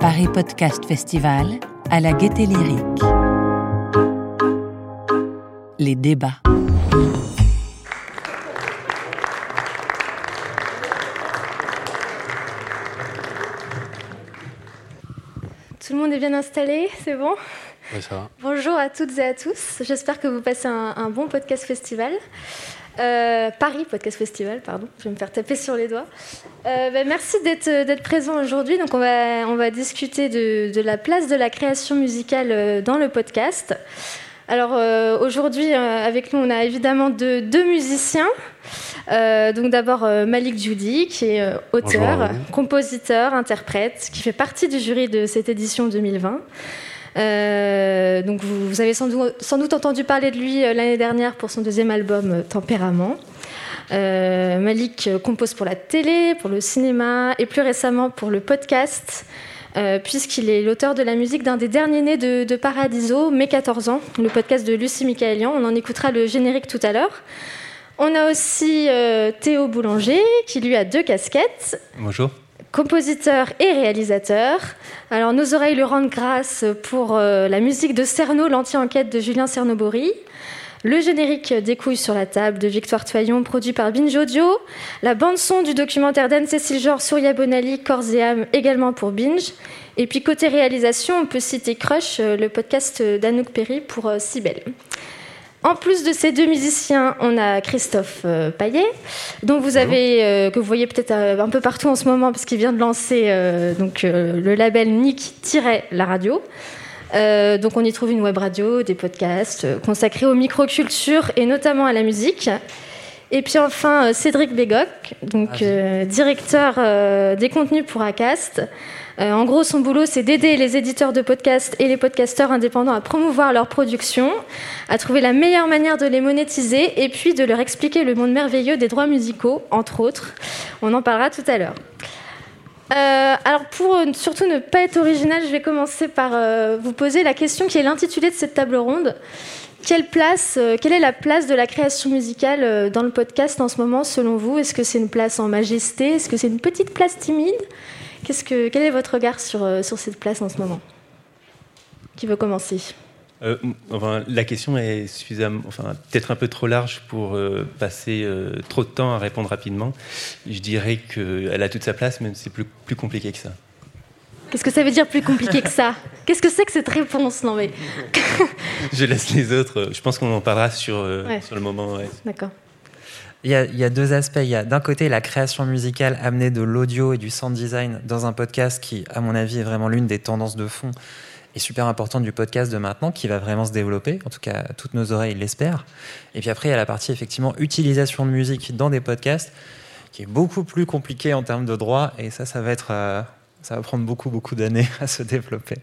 Paris Podcast Festival à la gaieté lyrique. Les débats. Tout le monde est bien installé, c'est bon? Oui, ça va. Bonjour à toutes et à tous. J'espère que vous passez un, un bon podcast festival. Euh, Paris Podcast Festival, pardon. Je vais me faire taper sur les doigts. Euh, ben, merci d'être d'être présent aujourd'hui. Donc on va on va discuter de, de, la place de la création musicale euh, dans le podcast. Alors euh, aujourd'hui euh, avec nous on a évidemment deux, deux musiciens. Euh, donc d'abord Malik Djoudi qui est auteur, Bonjour. compositeur, interprète, qui fait partie du jury de cette édition 2020. Euh, donc vous, avez sans doute, entendu parler de lui euh, l'année dernière pour son deuxième album euh, Tempérament. Malik compose pour la télé, pour le cinéma et plus récemment pour le podcast, puisqu'il est l'auteur de la musique d'un des derniers nés de, Paradiso, Mes 14 ans, le podcast de Lucie Michaelian. On en écoutera le générique tout à l'heure. On a aussi Théo Boulanger, qui lui a deux casquettes. Bonjour compositeur et réalisateur. Alors, nos oreilles le rendent grâce pour euh, la musique de Cerno, l'anti-enquête de Julien Cernobori. Le générique des sur la table de Victoire Toyon, produit par Binge Audio. La bande-son du documentaire d'Anne-Cécile Georges, Surya Bonali, Corps et âme, également pour Binge. Et puis, côté réalisation, on peut citer Crush, euh, le podcast d'Anouk Perry pour euh, Cybelle. En plus de ces deux musiciens, on a Christophe euh, Paillet, dont vous avez, euh, que vous voyez peut-être euh, un peu partout en ce moment, parce qu'il vient de lancer euh, donc, le label Nick-la radio. donc on y trouve une web radio, des podcasts consacrés aux microcultures et notamment à la musique. Et puis enfin Cédric Bégoc, donc directeur des contenus pour Acast. Euh, en gros, son boulot, c'est d'aider les éditeurs de podcasts et les podcasteurs indépendants à promouvoir leur production, à trouver la meilleure manière de les monétiser et puis de leur expliquer le monde merveilleux des droits musicaux, entre autres. On en parlera tout à l'heure. Euh, alors pour surtout ne pas être original, je vais commencer par euh, vous poser la question qui est l'intitulé de cette table ronde. Quelle, place, quelle est la place de la création musicale dans le podcast en ce moment selon vous? Est-ce que c'est une place en majesté? Est-ce que c'est une petite place timide? Que, quel est votre regard sur, euh, sur cette place en ce moment? Qui veut commencer? Euh, enfin, La question est suffisamment, enfin, peut-être un peu trop large pour euh, passer euh, trop de temps à répondre rapidement. Je dirais qu'elle a toute sa place, même si c'est plus, plus compliqué que ça. Qu'est-ce que ça veut dire plus compliqué que ça? Qu'est-ce que c'est que cette réponse? Non mais. je laisse les autres. Je pense qu'on en parlera sur, ouais. sur le moment. Ouais. D'accord. Il y, a, deux aspects. Il y a d'un côté la création musicale amenée de l'audio et du sound design dans un podcast qui, à mon avis, est vraiment l'une des tendances de fond et super importante du podcast de maintenant, qui va vraiment se développer. En tout cas, toutes nos oreilles l'espèrent. Et puis après, il y a la partie effectivement utilisation de musique dans des podcasts, qui est beaucoup plus compliquée en termes de droit. Et ça, ça va euh, ça va prendre beaucoup, beaucoup d'années à se développer.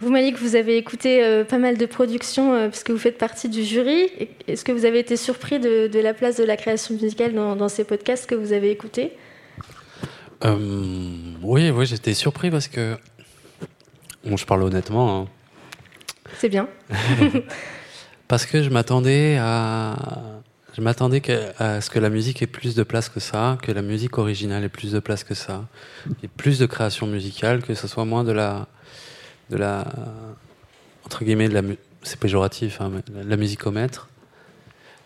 Vous, Malik, vous avez écouté euh, pas mal de productions euh, puisque vous faites partie du jury. Est-ce que vous avez été surpris de, de, la place de la création musicale dans, dans ces podcasts que vous avez écoutés? Euh, Oui, oui j'étais surpris parce que. Bon, je parle honnêtement. Hein. C'est bien. parce que je m'attendais à. Je m'attendais à ce que la musique ait plus de place que ça, que la musique originale ait plus de place que ça, et plus de création musicale, que ce soit moins de la de la entre guillemets c'est péjoratif hein, mais la musicomètre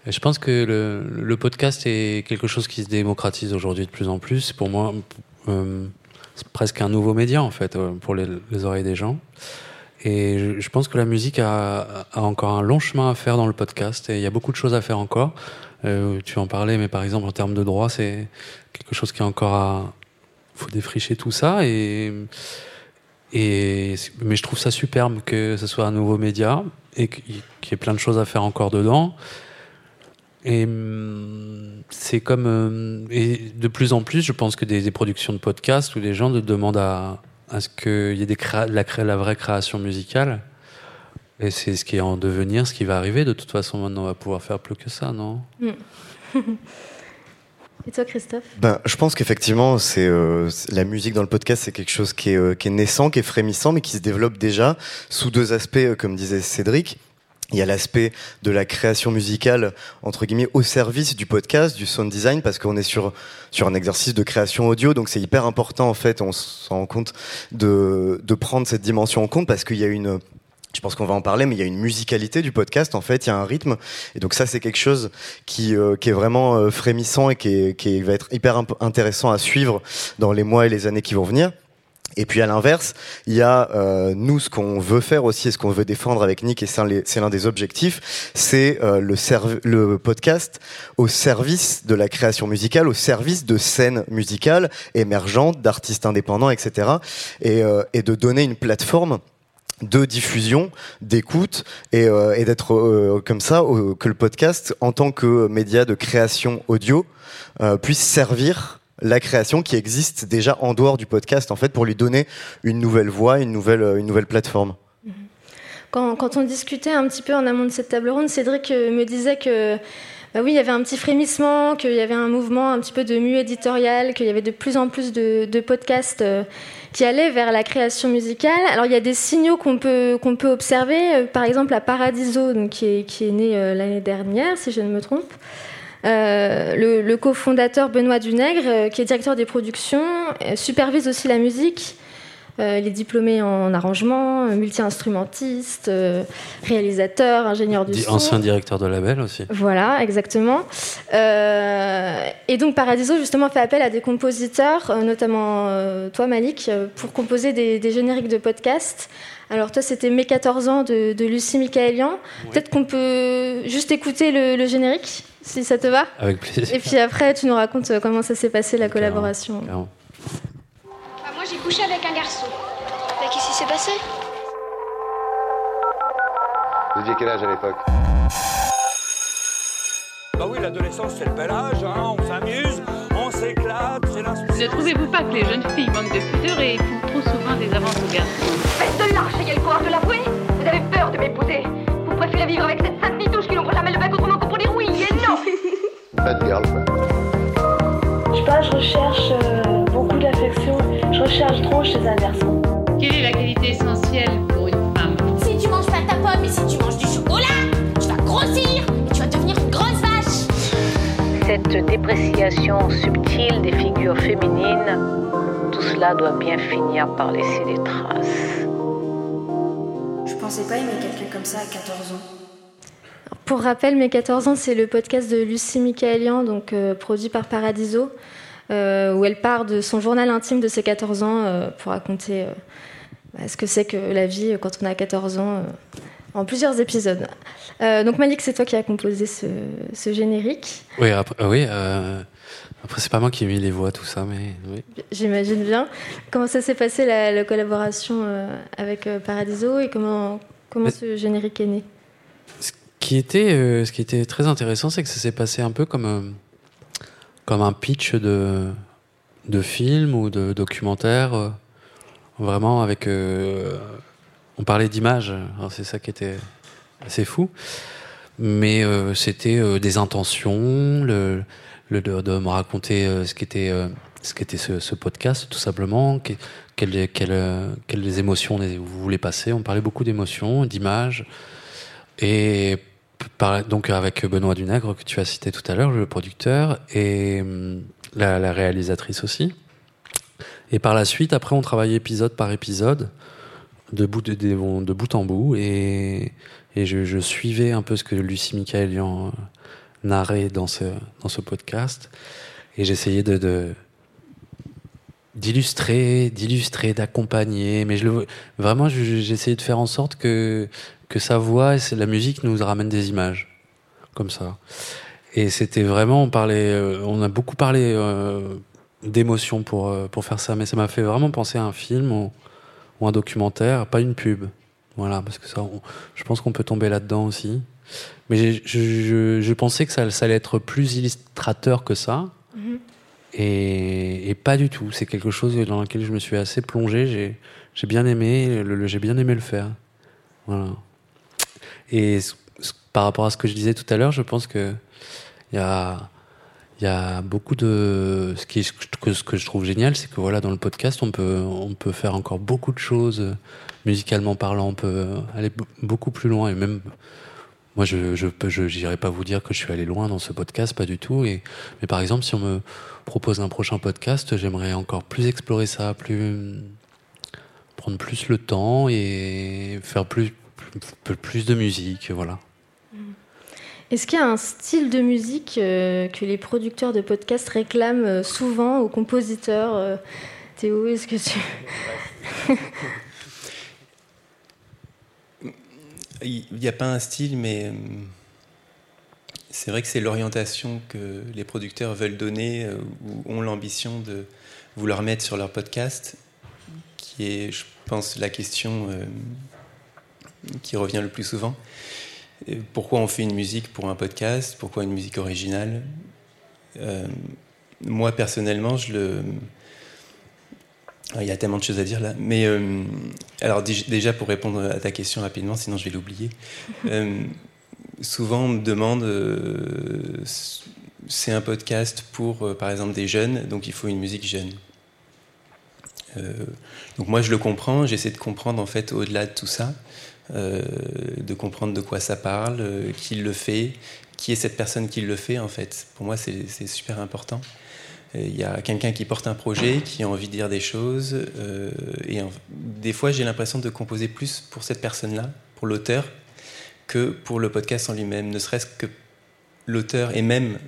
je pense que le, podcast est quelque chose qui se démocratise aujourd'hui de plus en plus. Pour moi euh, c'est presque un nouveau média en fait euh, pour les, les, oreilles des gens. Et je, pense que la musique a, a, encore un long chemin à faire dans le podcast et il y a beaucoup de choses à faire encore. Euh, tu en parlais mais par exemple en termes de droit c'est quelque chose qui est encore à faut défricher tout ça et mais je trouve ça superbe que ce soit un nouveau média et qu'il y ait plein de choses à faire encore dedans. Et c'est comme. euh, Et de plus en plus, je pense que des, productions de podcasts où les gens demandent à, ce qu'il y ait des la, vraie création musicale. Et c'est ce qui est en devenir, ce qui va arriver. De toute façon, maintenant, on va pouvoir faire plus que ça, non? Mm. Et toi, Christophe ben, Je pense qu'effectivement, euh, la musique dans le podcast, c'est quelque chose qui est, euh, qui est naissant, qui est frémissant, mais qui se développe déjà sous deux aspects, euh, comme disait Cédric. il y a l'aspect de la création musicale entre guillemets au service du podcast, du sound design, parce qu'on est sur sur un exercice de création audio, donc c'est hyper important en fait. On se rend compte de de prendre cette dimension en compte parce qu'il y a une je pense qu'on va en parler, mais il y a une musicalité du podcast. En fait, il y a un rythme, et donc ça, c'est quelque chose qui, euh, qui est vraiment euh, frémissant et qui, qui va être hyper intéressant à suivre dans les mois et les années qui vont venir. Et puis à l'inverse, il y a euh, nous ce qu'on veut faire aussi et ce qu'on veut défendre avec Nick et c'est l'un des objectifs, c'est euh, le, le podcast au service de la création musicale, au service de scènes musicales émergentes, d'artistes indépendants, etc. Et, euh, et de donner une plateforme de diffusion, d'écoute et, euh, d'être euh, comme ça que le podcast en tant que média de création audio puisse servir la création qui existe déjà en dehors du podcast, en fait, pour lui donner une nouvelle voix, une nouvelle, une nouvelle plateforme. Quand, on discutait un petit peu en amont de cette table ronde, Cédric euh, me disait que bah oui, il y avait un petit frémissement, qu'il y avait un mouvement un petit peu de mue éditorial, qu'il y avait de plus en plus de, podcasts euh, qui allaient vers la création musicale. Alors il y a des signaux qu'on peut, qu'on peut observer, euh, par exemple à Paradiso, qui, est, qui né l'année dernière, si je ne me trompe. Euh, le, cofondateur Benoît Dunègre, euh, qui est directeur des productions, euh, supervise aussi la musique. Il est diplômé en arrangement, multi-instrumentiste, réalisateur, ingénieur du son. Ancien directeur de label aussi. Voilà, exactement. et donc Paradiso justement fait appel à des compositeurs, notamment toi Malik, pour composer des, des génériques de podcasts. Alors toi, c'était Mes 14 ans de, de Lucie Michaelian. Peut-être qu'on peut juste écouter le, le générique si ça te va. Avec plaisir. Et puis après, tu nous racontes euh, comment ça s'est passé la collaboration. Clairement. Moi, j'ai couché avec un garçon. Mais qu'est-ce qui s'est passé? Vous aviez quel âge à l'époque? Bah oui, l'adolescence, c'est le bel âge, hein. on s'amuse, on s'éclate, c'est Ne trouvez-vous pas que les jeunes filles manquent de pudeur et font trop souvent des avances aux garçons? Faites de l'arche, ayez le courage de l'avouer Vous avez peur de m'épouser Vous préférez vivre avec cette sainte nitouche qui n'ouvre jamais le bec autrement que pour dire oui et non Bad girl, quoi. Je sais pas, je recherche euh, beaucoup d'affection. Je recherche trop chez un garçon. Quelle est la qualité essentielle pour une femme? Si tu manges pas ta pomme et si tu manges du chocolat, tu vas grossir et tu vas devenir une grosse vache Cette dépréciation subtile des figures féminines, tout cela doit bien finir par laisser des traces. Je pensais pas aimer quelqu'un comme ça à 14 ans. Pour rappel, Mes 14 ans, c'est le podcast de Lucie Michaelian, donc euh, produit par Paradiso, euh, où elle part de son journal intime de ses 14 ans euh, pour raconter bah, ce que c'est que la vie quand on a 14 ans, en plusieurs épisodes. donc Malik, c'est toi qui as composé ce, ce générique. Oui, après, oui. Après, c'est pas moi qui ai mis les voix, tout ça, mais oui. J'imagine bien. Comment ça s'est passé la, la collaboration avec Paradiso et comment, comment ce générique est né? Qui était, euh, ce qui était très intéressant, c'est que ça s'est passé un peu comme, euh, comme un pitch de, de film ou de documentaire. Euh, vraiment avec. on parlait d'images, c'est ça qui était assez fou. Mais c'était des intentions, le, de, me raconter ce qu'était ce ce, ce, podcast, tout simplement. quelles, quelles, quelles émotions vous voulez passer. On parlait beaucoup d'émotions, d'images. Et donc avec Benoît Dunègre que tu as cité tout à l'heure, le producteur, et hum, la, réalisatrice aussi. Et par la suite, après, on travaillait épisode par épisode, de bout, en bout, et, je, suivais un peu ce que Lucie Michaelian euh, narrait dans ce, dans ce podcast, et j'essayais de, de d'illustrer, d'illustrer, d'accompagner, mais je le, vraiment, j'essayais de faire en sorte que que sa voix et la musique nous ramènent des images comme ça. Et c'était vraiment, on parlait, euh, on a beaucoup parlé euh, d'émotions pour euh, pour faire ça, mais ça m'a fait vraiment penser à un film ou, ou, un documentaire, pas une pub. Voilà, parce que ça, on, je pense qu'on peut tomber là-dedans aussi. Mais je, je, je, pensais que ça, ça, allait être plus illustrateur que ça. Mm -hmm. et, et, pas du tout. C'est quelque chose dans lequel je me suis assez plongé. J'ai bien aimé, j'ai bien aimé le faire. Voilà. Et par rapport à ce que je disais tout à l'heure, je pense que il y a, beaucoup de ce que je trouve génial, c'est que voilà dans le podcast on peut on peut faire encore beaucoup de choses musicalement parlant, on peut aller beaucoup plus loin et même moi, je je n'irai pas vous dire que je suis allé loin dans ce podcast, pas du tout. Et mais par exemple, si on me propose un prochain podcast, j'aimerais encore plus explorer ça, plus prendre plus le temps et faire plus plus, plus de musique, voilà. Est-ce qu'il y a un style de musique euh, que les producteurs de podcasts réclament euh, souvent aux compositeurs euh, Théo, est-ce que tu... Il n'y a pas un style, mais c'est vrai que c'est l'orientation que les producteurs veulent donner ou ont l'ambition de vouloir mettre sur leur podcast, qui est, je pense, la question euh, qui revient le plus souvent. Et pourquoi on fait une musique pour un podcast? Pourquoi une musique originale? Euh, Moi, personnellement, je le... Il y a tellement de choses à dire là. Mais euh, alors dé- déjà pour répondre à ta question rapidement, sinon je vais l'oublier. Euh, souvent on me demande, c'est un podcast pour par exemple des jeunes, donc il faut une musique jeune. Euh, donc moi je le comprends, j'essaie de comprendre en fait au-delà de tout ça, de comprendre de quoi ça parle, euh, qui le fait, qui est cette personne qui le fait en fait. Pour moi c'est super important. Euh, Il y a quelqu'un qui porte un projet, qui a envie de dire des choses. euh, et des fois, j'ai l'impression de composer plus pour cette personne-là, pour l'auteur, que pour le podcast en lui-même. Ne serait-ce que l'auteur et même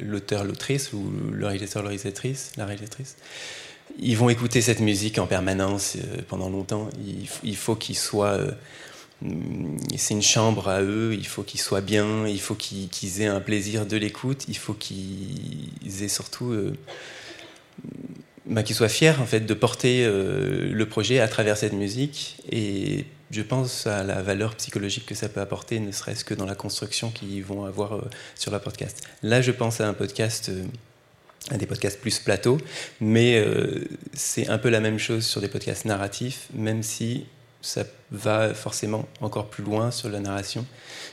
l'auteur, l'autrice, ou le réalisateur, la réalisatrice, la réalisatrice, ils vont écouter cette musique en permanence euh, pendant longtemps. Il, faut qu'ils soient. euh, c'est une chambre à eux, il faut qu'ils soient bien, il faut qu'ils aient un plaisir de l'écoute, il faut qu'ils aient surtout. euh, bah, qu'ils soient fiers en fait de porter le projet à travers cette musique et je pense à la valeur psychologique que ça peut apporter ne serait-ce que dans la construction qu'ils vont avoir sur leur podcast. Là je pense à un podcast à des podcasts plus plateau, mais euh, c'est un peu la même chose sur des podcasts narratifs, même si ça va forcément encore plus loin sur la narration,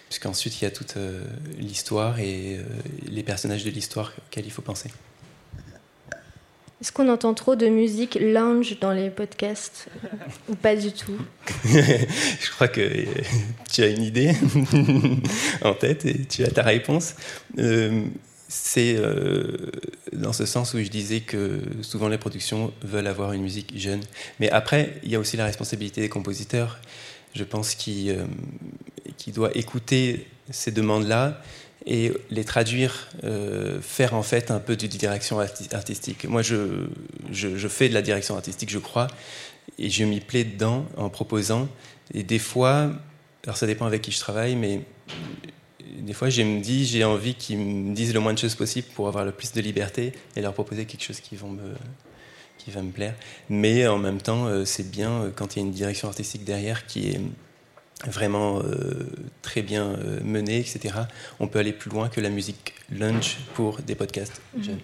puisqu'ensuite il y a toute euh, l'histoire et euh, les personnages de l'histoire auxquels il faut penser. Est-ce qu'on entend trop de musique lounge dans les podcasts Ou pas du tout? Je crois que euh, tu as une idée en tête et tu as ta réponse. C'est euh, dans ce sens où je disais que souvent les productions veulent avoir une musique jeune. Mais après, il y a aussi la responsabilité des compositeurs. Je pense qu'il euh, qu'il doit écouter ces demandes-là et les traduire, euh, faire en fait un peu de direction arti- artistique. Moi, je fais de la direction artistique, je crois, et je m'y plais dedans en proposant. Et des fois, alors ça dépend avec qui je travaille, mais des fois, je me dis, j'ai envie qu'ils me disent le moins de choses possible pour avoir le plus de liberté et leur proposer quelque chose qui, vont me, qui va me plaire. Mais en même temps, euh, c'est bien euh, quand il y a une direction artistique derrière qui est vraiment euh, très bien menée, etc. On peut aller plus loin que la musique lunch pour des podcasts jeunes.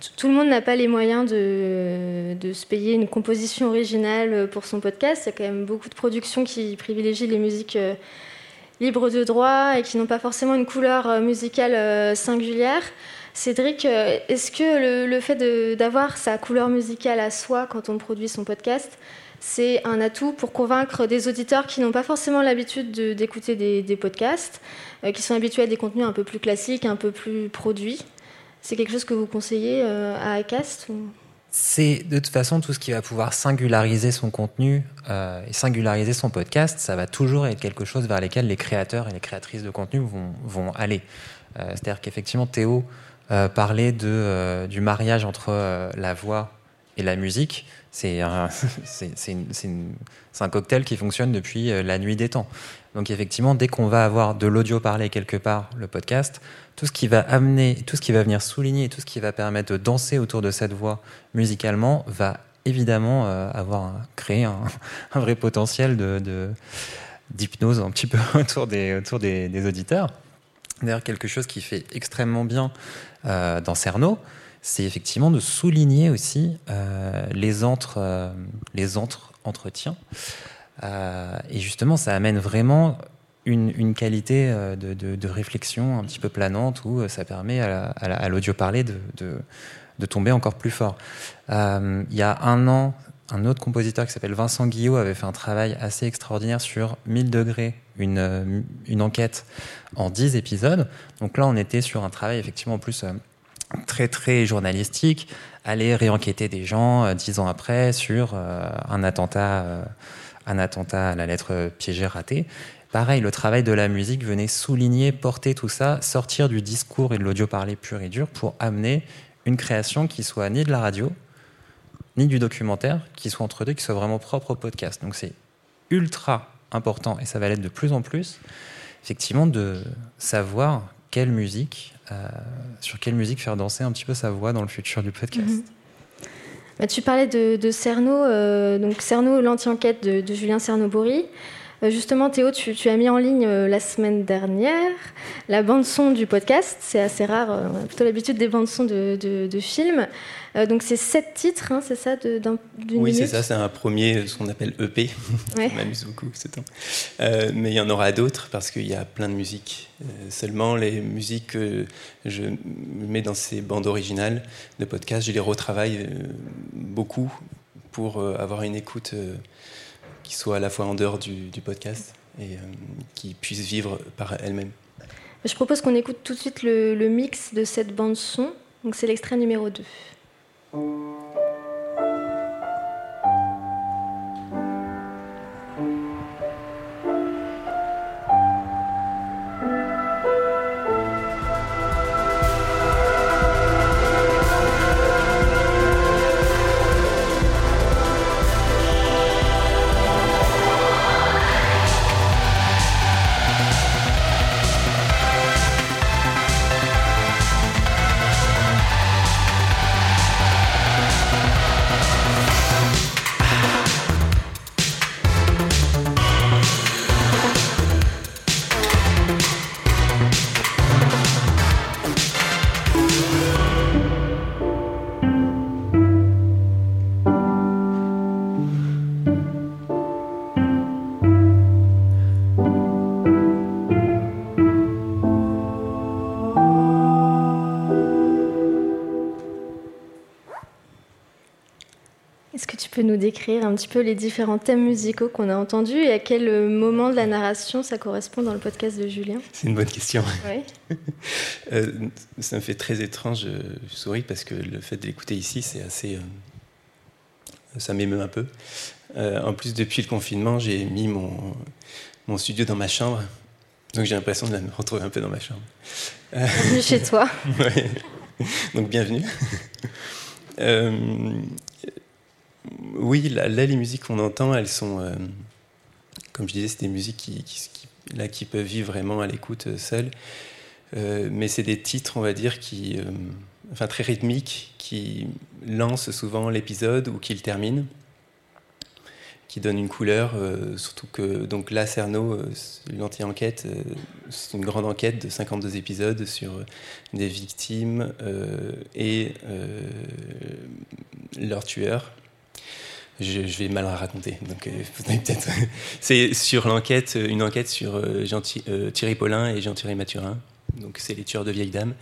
Tout- Tout le monde n'a pas les moyens de, de se payer une composition originale pour son podcast. Il y a quand même beaucoup de productions qui privilégient les musiques euh, libres de droit et qui n'ont pas forcément une couleur euh, musicale euh, singulière. Cédric, euh, est-ce que le, fait d'avoir sa couleur musicale à soi quand on produit son podcast, c'est un atout pour convaincre des auditeurs qui n'ont pas forcément l'habitude de- d'écouter des, podcasts, qui sont habitués à des contenus un peu plus classiques, un peu plus produits? C'est quelque chose que vous conseillez à iCast ou... C'est de toute façon tout ce qui va pouvoir singulariser son contenu euh, et singulariser son podcast, ça va toujours être quelque chose vers lesquels les créateurs et les créatrices de contenu vont, aller. Euh, C'est-à-dire qu'effectivement Théo euh, parlait du mariage entre la voix et la musique. C'est un, cocktail qui fonctionne depuis la nuit des temps. Donc effectivement, dès qu'on va avoir de l'audio parlé quelque part, le podcast, tout ce qui va amener, tout ce qui va venir souligner, tout ce qui va permettre de danser autour de cette voix musicalement, va évidemment euh, avoir créé un, vrai potentiel de, d'hypnose un petit peu autour des, autour des, auditeurs. D'ailleurs, quelque chose qui fait extrêmement bien euh, dans Cerno, c'est effectivement de souligner aussi euh, les entre, les entre entretiens. Euh, et justement, ça amène vraiment une, qualité euh, de, réflexion un petit peu planante où euh, ça permet à, la- à la- l'audio parlé de, tomber encore plus fort. Il y a un an, un autre compositeur qui s'appelle Vincent Guillot avait fait un travail assez extraordinaire sur 1000 degrés une, enquête en 10 épisodes. Donc là, on était sur un travail effectivement en plus très très journalistique, aller réenquêter des gens dix ans après sur un attentat, un attentat à la lettre piégée ratée. Pareil, le travail de la musique venait souligner, porter tout ça, sortir du discours et de l'audio parlé pur et dur pour amener une création qui soit ni de la radio, ni du documentaire, qui soit entre deux, qui soit vraiment propre au podcast. Donc c'est ultra important, et ça va l'être de plus en plus, effectivement, de savoir quelle musique, euh, sur quelle musique faire danser un petit peu sa voix dans le futur du podcast. Mhm. Bah, tu parlais de, de Cerno, euh, donc Cerno, l'anti-enquête de, Julien Cerno-Bory. Euh, justement, Théo, tu, as mis en ligne euh, la semaine dernière la bande-son du podcast. C'est assez rare, on a plutôt l'habitude des bandes-son de, de- de films. Euh, donc, c'est sept titres, hein, c'est ça, d'une Oui, c'est ça, c'est un premier, ce qu'on appelle EP. Ouais. M'amuse beaucoup ce temps. Euh, mais il y en aura d'autres parce qu'il y a plein de musiques. Euh, seulement, les musiques que je mets dans ces bandes originales de podcast, je les retravaille beaucoup pour avoir une écoute qui soit à la fois en dehors du, du podcast et qui puisse vivre par elle-même. Je propose qu'on écoute tout de suite le, le mix de cette bande-son. Donc, c'est l'extrait numéro 2. Est-ce que peux nous décrire un petit peu les différents thèmes musicaux qu'on a entendus et à quel euh, moment de la narration ça correspond dans le podcast de Julien? C'est une bonne question. Oui. Euh, ça me fait très étrange, euh, je souris parce que le fait de l'écouter ici, c'est assez. euh, ça m'émeut un peu. Euh, en plus, depuis le confinement, j'ai mis mon, mon studio dans ma chambre. Donc j'ai l'impression de me retrouver un peu dans ma chambre. Euh, Bienvenue chez toi. Ouais. Donc bienvenue. Euh, oui, là, les musiques qu'on entend, elles sont, euh, comme je disais, c'est des musiques qui, peuvent vivre vraiment à l'écoute euh, seules. Euh, mais c'est des titres, on va dire, qui, enfin, très rythmiques, qui lancent souvent l'épisode ou qui le terminent, qui donnent une couleur. surtout que donc là, Cerno, l'anti-enquête, euh, c'est une grande enquête de 52 épisodes sur des victimes et leurs tueurs. Je, vais mal raconter, donc euh, peut-être. c'est sur l'enquête, une enquête sur euh, euh, Thierry Paulin et Jean-Thierry Mathurin. Donc c'est les tueurs de vieilles dames.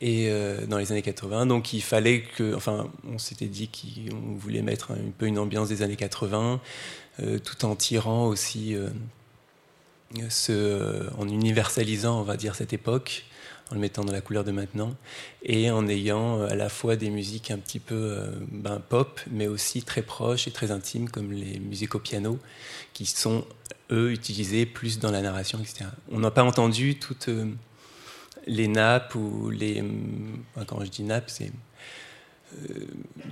Et euh, dans les années 80, donc il fallait que, enfin, on s'était dit qu'on voulait mettre un peu une ambiance des années 80, euh, tout en tirant aussi, euh, ce, euh, en universalisant, on va dire, cette époque, en le mettant dans la couleur de maintenant, et en ayant euh, à la fois des musiques un petit peu euh, ben, pop, mais aussi très proches et très intimes, comme les musiques au piano, qui sont, eux, utilisées plus dans la narration, etc. On n'a pas entendu toutes euh, les nappes ou les... hum, quand je dis nappes, c'est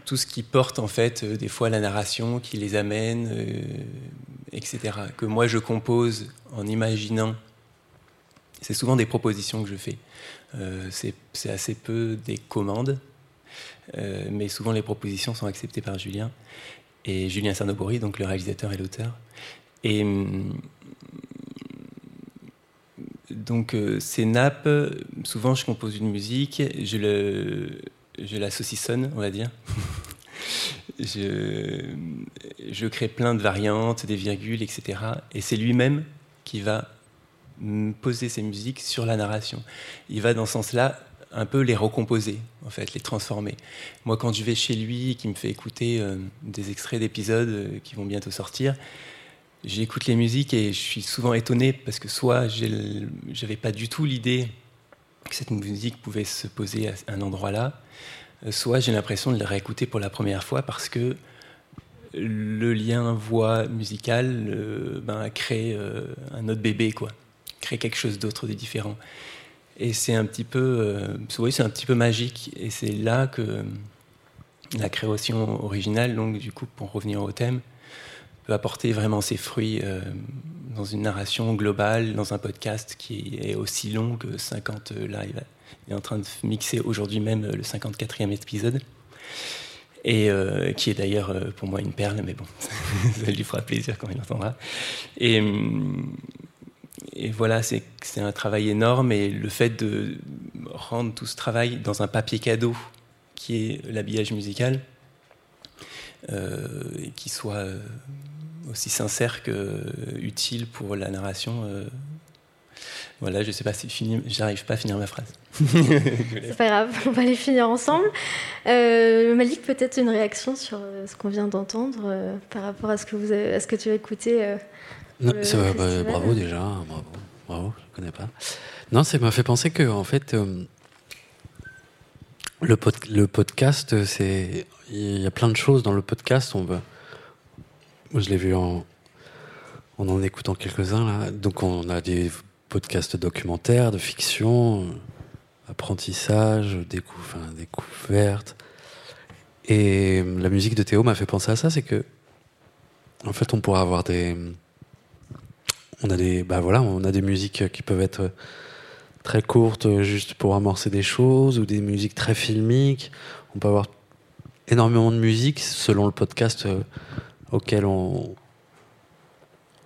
tout ce qui porte en fait des fois la narration, qui les amène, etc. Que moi je compose en imaginant. C'est souvent des propositions que je fais. Euh, c'est assez peu des commandes, euh, mais souvent les propositions sont acceptées par Julien et Julien Cernobori, donc le réalisateur et l'auteur. Et hum, donc euh, ces nappes, souvent je compose une musique, je, la saucissonne, on va dire. je, crée plein de variantes, des virgules, etc. Et c'est lui-même qui va poser ses musiques sur la narration. Il va dans ce sens-là un peu les recomposer, en fait, les transformer. Moi, quand je vais chez lui, qui me fait écouter euh, des extraits d'épisodes euh, qui vont bientôt sortir, j'écoute les musiques et je suis souvent étonné parce que soit j'avais pas du tout l'idée que cette musique pouvait se poser à un endroit là, soit j'ai l'impression de la réécouter pour la première fois parce que le lien voix musicale euh, ben, crée euh, un autre bébé, quoi. Crée quelque chose d'autre de différent. Et c'est un petit peu, euh, c'est un petit peu magique. Et c'est là que la création originale, donc du coup, pour revenir au thème, peut apporter vraiment ses fruits euh, dans une narration globale, dans un podcast qui est aussi long que 50 live. Il est en train de mixer aujourd'hui même le 54e épisode. Et euh, qui est d'ailleurs euh, pour moi une perle, mais bon, ça lui fera plaisir quand il entendra. Et, et voilà, c'est un travail énorme et le fait de rendre tout ce travail dans un papier cadeau qui est l'habillage musical, et qui soit aussi sincère que utile pour la narration. Euh. Voilà, je sais pas si fini, j'arrive pas à finir ma phrase. C'est pas grave, on va les finir ensemble. Euh, Malik, peut-être une réaction sur euh, ce qu'on vient d'entendre par rapport à ce que vous avez, à ce que tu as écouté. Non, bah, bravo déjà, bravo, bravo, je connais pas. Non, ça m'a fait penser que en fait, le, le podcast, c'est il y a plein de choses dans le podcast. On veut moi, je l'ai vu en, en écoutant quelques-uns. Là. Donc, on a des podcasts documentaires, de fiction, apprentissage, découverte. Et la musique de Théo m'a fait penser à ça, c'est que, en fait, on pourrait avoir des. On a des, bah voilà, on a des musiques qui peuvent être très courtes, juste pour amorcer des choses, ou des musiques très filmiques. On peut avoir énormément de musique selon le podcast auquel on,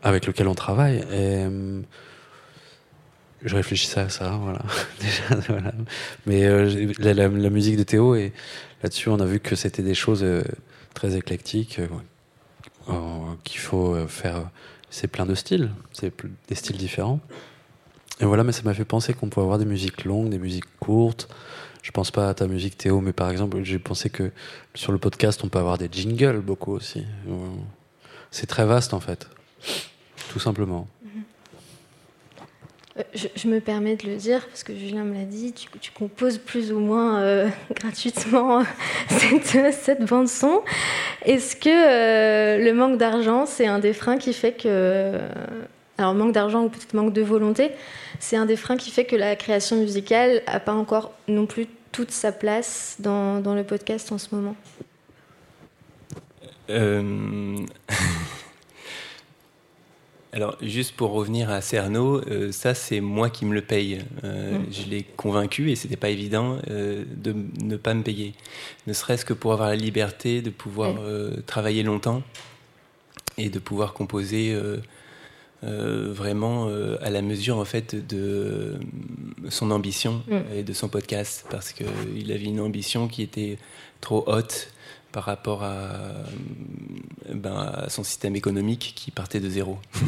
avec lequel on travaille. Et, euh, je réfléchissais à ça, voilà. Mais euh, la, musique de Théo, et là-dessus, on a vu que c'était des choses euh, très éclectiques, qu'il faut faire. C'est plein de styles, c'est des styles différents. Et voilà, mais ça m'a fait penser qu'on pouvait avoir des musiques longues, des musiques courtes, je pense pas à ta musique Théo, mais par exemple, j'ai pensé que sur le podcast, on peut avoir des jingles beaucoup aussi. C'est très vaste en fait, tout simplement. Euh, je, me permets de le dire parce que Julien me l'a dit, tu, composes plus ou moins euh, gratuitement cette, cette, bande son. Est-ce que euh, le manque d'argent, c'est un des freins qui fait que, alors manque d'argent ou peut-être manque de volonté, c'est un des freins qui fait que la création musicale n'a pas encore non plus toute sa place dans, le podcast en ce moment? Euh, Alors, juste pour revenir à Cerno, euh, ça c'est moi qui me le paye. Euh, mm. Je l'ai convaincu et c'était pas évident de ne pas me payer. Ne serait-ce que pour avoir la liberté de pouvoir travailler longtemps et de pouvoir composer euh, vraiment euh, à la mesure en fait de son ambition mm. et de son podcast parce qu'il avait une ambition qui était trop haute par rapport à, ben, son système économique qui partait de zéro.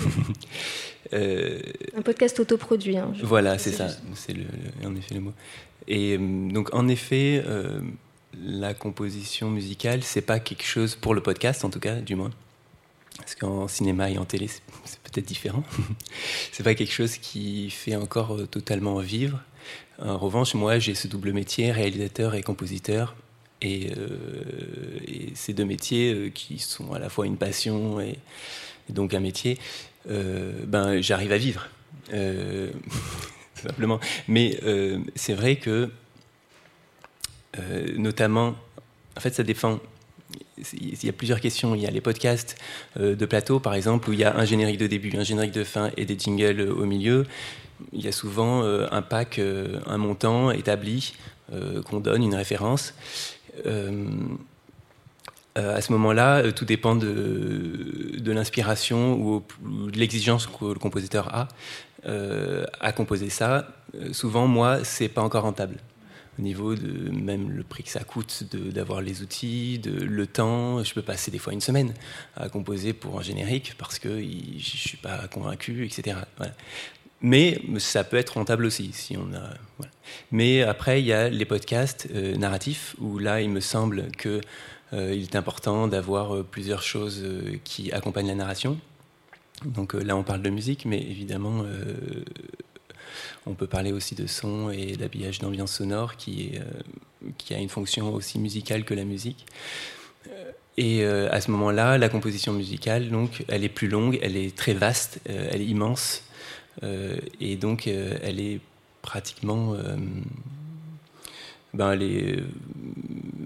Euh, Un podcast autoproduit. Hein, voilà, c'est ça, c'est en effet le mot. Et donc en effet, la composition musicale, c'est pas quelque chose pour le podcast en tout cas, du moins. Parce qu'en cinéma et en télé, c'est peut-être différent. c'est pas quelque chose qui fait encore euh, totalement vivre. En revanche, moi, j'ai ce double métier, réalisateur et compositeur. Et, euh, ces deux métiers euh, qui sont à la fois une passion et, donc un métier, ben, j'arrive à vivre. simplement. Mais c'est vrai que, notamment, en fait, ça dépend il y a plusieurs questions. Il y a les podcasts euh, de plateau, par exemple, où il y a un générique de début, un générique de fin et des jingles euh, au milieu. Il y a souvent euh, un pack, un montant établi qu'on donne, une référence. À ce moment-là, tout dépend de, l'inspiration ou, de l'exigence que le compositeur a à composer ça. souvent, moi, c'est pas encore rentable au niveau même le prix que ça coûte d'avoir les outils, de, le temps. Je peux passer des fois une semaine à composer pour un générique parce que je ne suis pas convaincu, etc. Mais ça peut être rentable aussi si on a. Mais après, il y a les podcasts euh, narratifs où là, il me semble que euh, est important d'avoir euh, plusieurs choses qui accompagnent la narration. Donc là, on parle de musique, mais évidemment, on peut parler aussi de son et d'habillage d'ambiance sonore qui, qui a une fonction aussi musicale que la musique. Et à ce moment-là, la composition musicale, donc, elle est plus longue, elle est très vaste, elle est immense, et donc elle est pratiquement ben, elle est,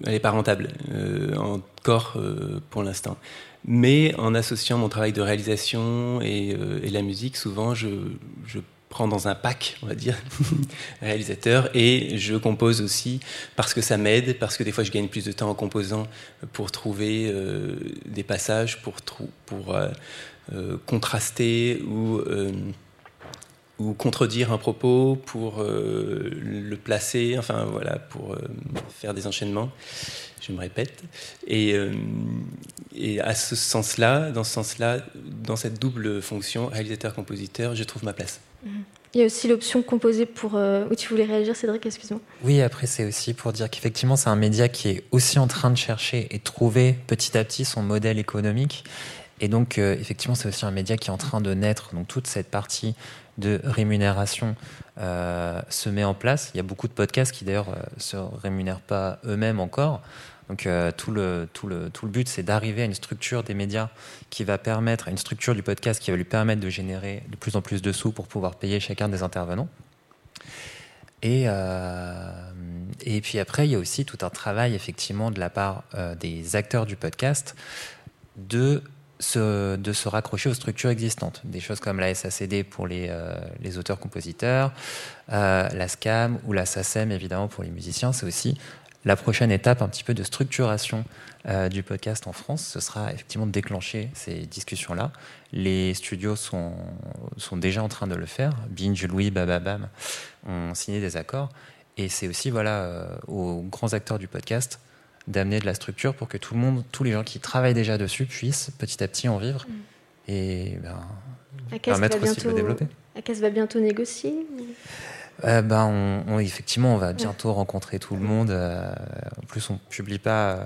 elle est pas rentable euh, encore euh, pour l'instant. Mais en associant mon travail de réalisation et, euh, et la musique, souvent je, je, prends dans un pack, on va dire, réalisateur, et je compose aussi parce que ça m'aide, parce que des fois je gagne plus de temps en composant pour trouver des passages, pour, pour contraster ou ou contredire un propos pour euh, le placer, enfin voilà, pour euh, faire des enchaînements. Je me répète. Et, euh, et à ce sens-là, dans ce sens-là, dans cette double fonction réalisateur-compositeur, je trouve ma place. Mhm. Il y a aussi l'option composer pour. où tu voulais réagir, Cédric, excuse-moi. Oui, après, c'est aussi pour dire qu'effectivement, c'est un média qui est aussi en train de chercher et trouver petit à petit son modèle économique. Et donc, effectivement, c'est aussi un média qui est en train de naître. Donc, toute cette partie de rémunération euh, se met en place. Il y a beaucoup de podcasts qui d'ailleurs euh, se rémunèrent pas eux-mêmes encore. Donc euh, tout, le, tout, le, tout le but, c'est d'arriver à une structure des médias qui va permettre, à une structure du podcast qui va lui permettre de générer de plus en plus de sous pour pouvoir payer chacun des intervenants. Et, et puis après, il y a aussi tout un travail effectivement de la part des acteurs du podcast de de se raccrocher aux structures existantes. Des choses comme la SACD pour les, euh, auteurs-compositeurs, euh, la SCAM ou la SACEM évidemment pour les musiciens. C'est aussi la prochaine étape un petit peu de structuration euh, du podcast en France. Ce sera effectivement de déclencher ces discussions-là. Les studios sont, sont déjà en train de le faire. Binge, Louis, Bababam ont signé des accords. Et c'est aussi voilà, aux grands acteurs du podcast d'amener de la structure pour que tout le monde, tous les gens qui travaillent déjà dessus puissent petit à petit en vivre mm. et ben, permettre aussi de le développer. ACAS va bientôt négocier euh, ben, on, effectivement, on va bientôt rencontrer tout le monde. Euh, en plus, on ne publie pas euh,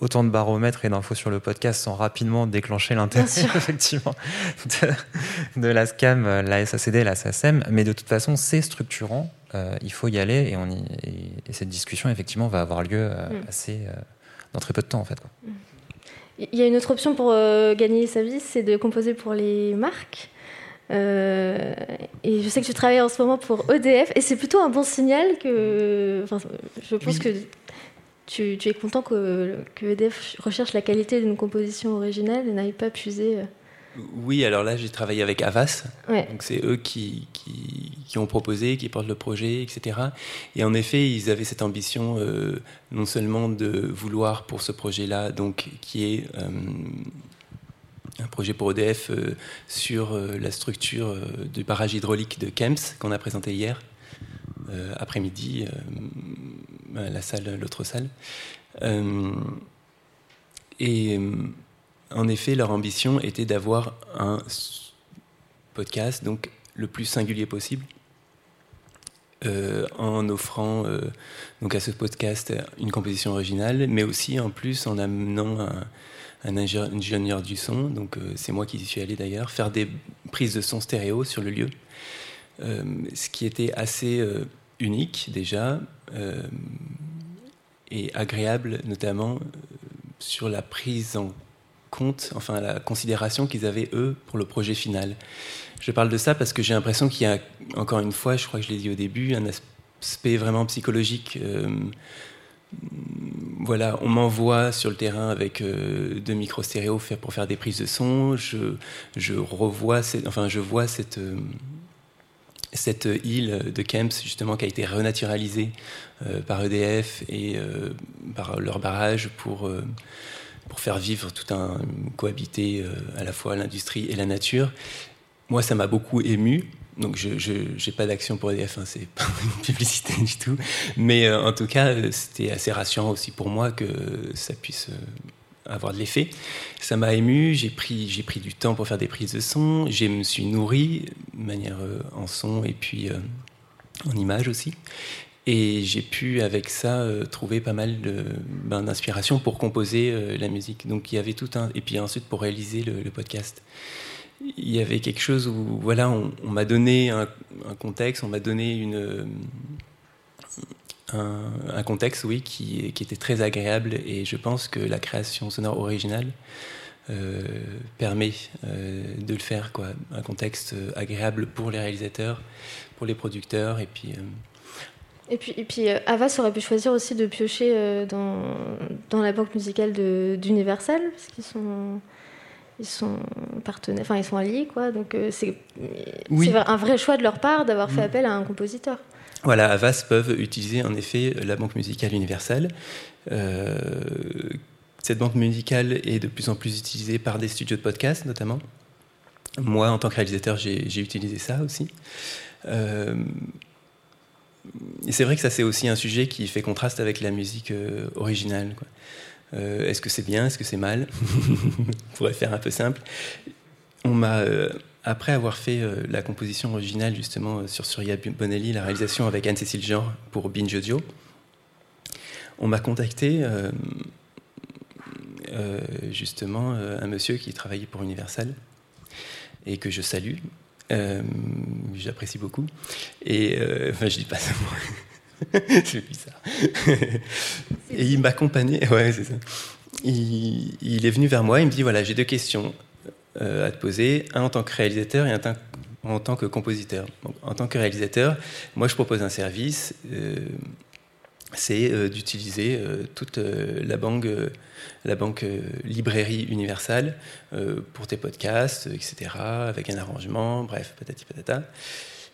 autant de baromètres et d'infos sur le podcast sans rapidement déclencher l'intérêt, effectivement, de, la SCAM, la SACD, la SACEM. Mais de toute façon, c'est structurant euh, il faut y aller et, on et, cette discussion effectivement va avoir lieu euh, mm. assez euh, dans très peu de temps en fait. Mm. Il y a une autre option pour gagner sa vie, c'est de composer pour les marques. et je sais que tu travailles en ce moment pour EDF, et c'est plutôt un bon signal que. je pense que tu, es content que, que, EDF recherche la qualité d'une composition originale et n'aille pas puiser oui, alors là, j'ai travaillé avec Avas. Donc, c'est eux qui, qui, ont proposé, qui portent le projet, etc. Et en effet, ils avaient cette ambition euh, non seulement de vouloir pour ce projet-là, donc qui est euh, un projet pour EDF euh, sur la structure du barrage hydraulique de Kems qu'on a présenté hier après-midi à la salle, l'autre salle. et en effet, leur ambition était d'avoir un podcast donc le plus singulier possible, euh, en offrant euh, donc à ce podcast une composition originale, mais aussi en plus en amenant un, ingénieur du son, donc euh, c'est moi qui y suis allé d'ailleurs, faire des prises de son stéréo sur le lieu, ce qui était assez unique déjà et agréable notamment sur la prise en compte, enfin la considération qu'ils avaient eux pour le projet final. Je parle de ça parce que j'ai l'impression qu'il y a encore une fois, je crois que je l'ai dit au début, un aspect vraiment psychologique. Euh, voilà, on m'envoie sur le terrain avec euh, deux micros stéréo pour faire des prises de son. Je, je revois, enfin je vois cette euh, cette île de Kemps justement qui a été renaturalisée par EDF et par leur barrage pour pour faire vivre tout un cohabiter euh, à la fois l'industrie et la nature. Moi, ça m'a beaucoup ému. Donc, je n'ai pas d'action pour EDF, hein, c'est pas une publicité du tout. Mais euh, en tout cas, euh, c'était assez rassurant aussi pour moi que ça puisse avoir de l'effet. Ça m'a ému, j'ai pris, du temps pour faire des prises de son, je me suis nourri de manière en son et puis en image aussi. Et j'ai pu, avec ça, euh, trouver pas mal ben, d'inspiration pour composer euh, la musique. Donc il y avait tout un. Et puis ensuite pour réaliser le, podcast. il y avait quelque chose où voilà, on, m'a donné un, contexte, on m'a donné une, un, un, contexte, oui, qui, était très agréable. Et je pense que la création sonore originale euh, permet euh, de le faire, quoi. Un contexte agréable pour les réalisateurs, pour les producteurs, et puis. Euh, et puis, et puis Avas aurait pu choisir aussi de piocher dans, dans la banque musicale d'Universal, parce qu'ils sont ils sont partenaires, enfin ils sont alliés, quoi. Donc euh, c'est oui. un vrai choix de leur part d'avoir fait appel à un compositeur. Voilà, Avas peuvent utiliser en effet la banque musicale universelle. Euh, cette banque musicale est de plus en plus utilisée par des studios de podcast, notamment. Moi, en tant que réalisateur, j'ai utilisé ça aussi. Euh, c'est vrai que ça, c'est aussi un sujet qui fait contraste avec la musique euh, originale. Euh, est-ce que c'est bien Est-ce que c'est mal? On pourrait faire un peu simple. On m'a, euh, après avoir fait la composition originale justement sur Surya Bonelli, la réalisation avec Anne-Cécile Jean pour Binge on m'a contacté justement un monsieur qui travaillait pour Universal et que je salue. J'apprécie beaucoup. Et enfin, je dis pas ça moi. c'est bizarre. et il m'accompagnait, ouais, c'est ça. Il, il, est venu vers moi, il me dit voilà, j'ai deux questions euh, à te poser, un en tant que réalisateur et un en tant que compositeur. Donc, en tant que réalisateur, moi je propose un service, euh, c'est euh, d'utiliser euh, toute euh, la banque, la banque librairie universelle pour tes podcasts, etc., avec un arrangement, bref, patati patata.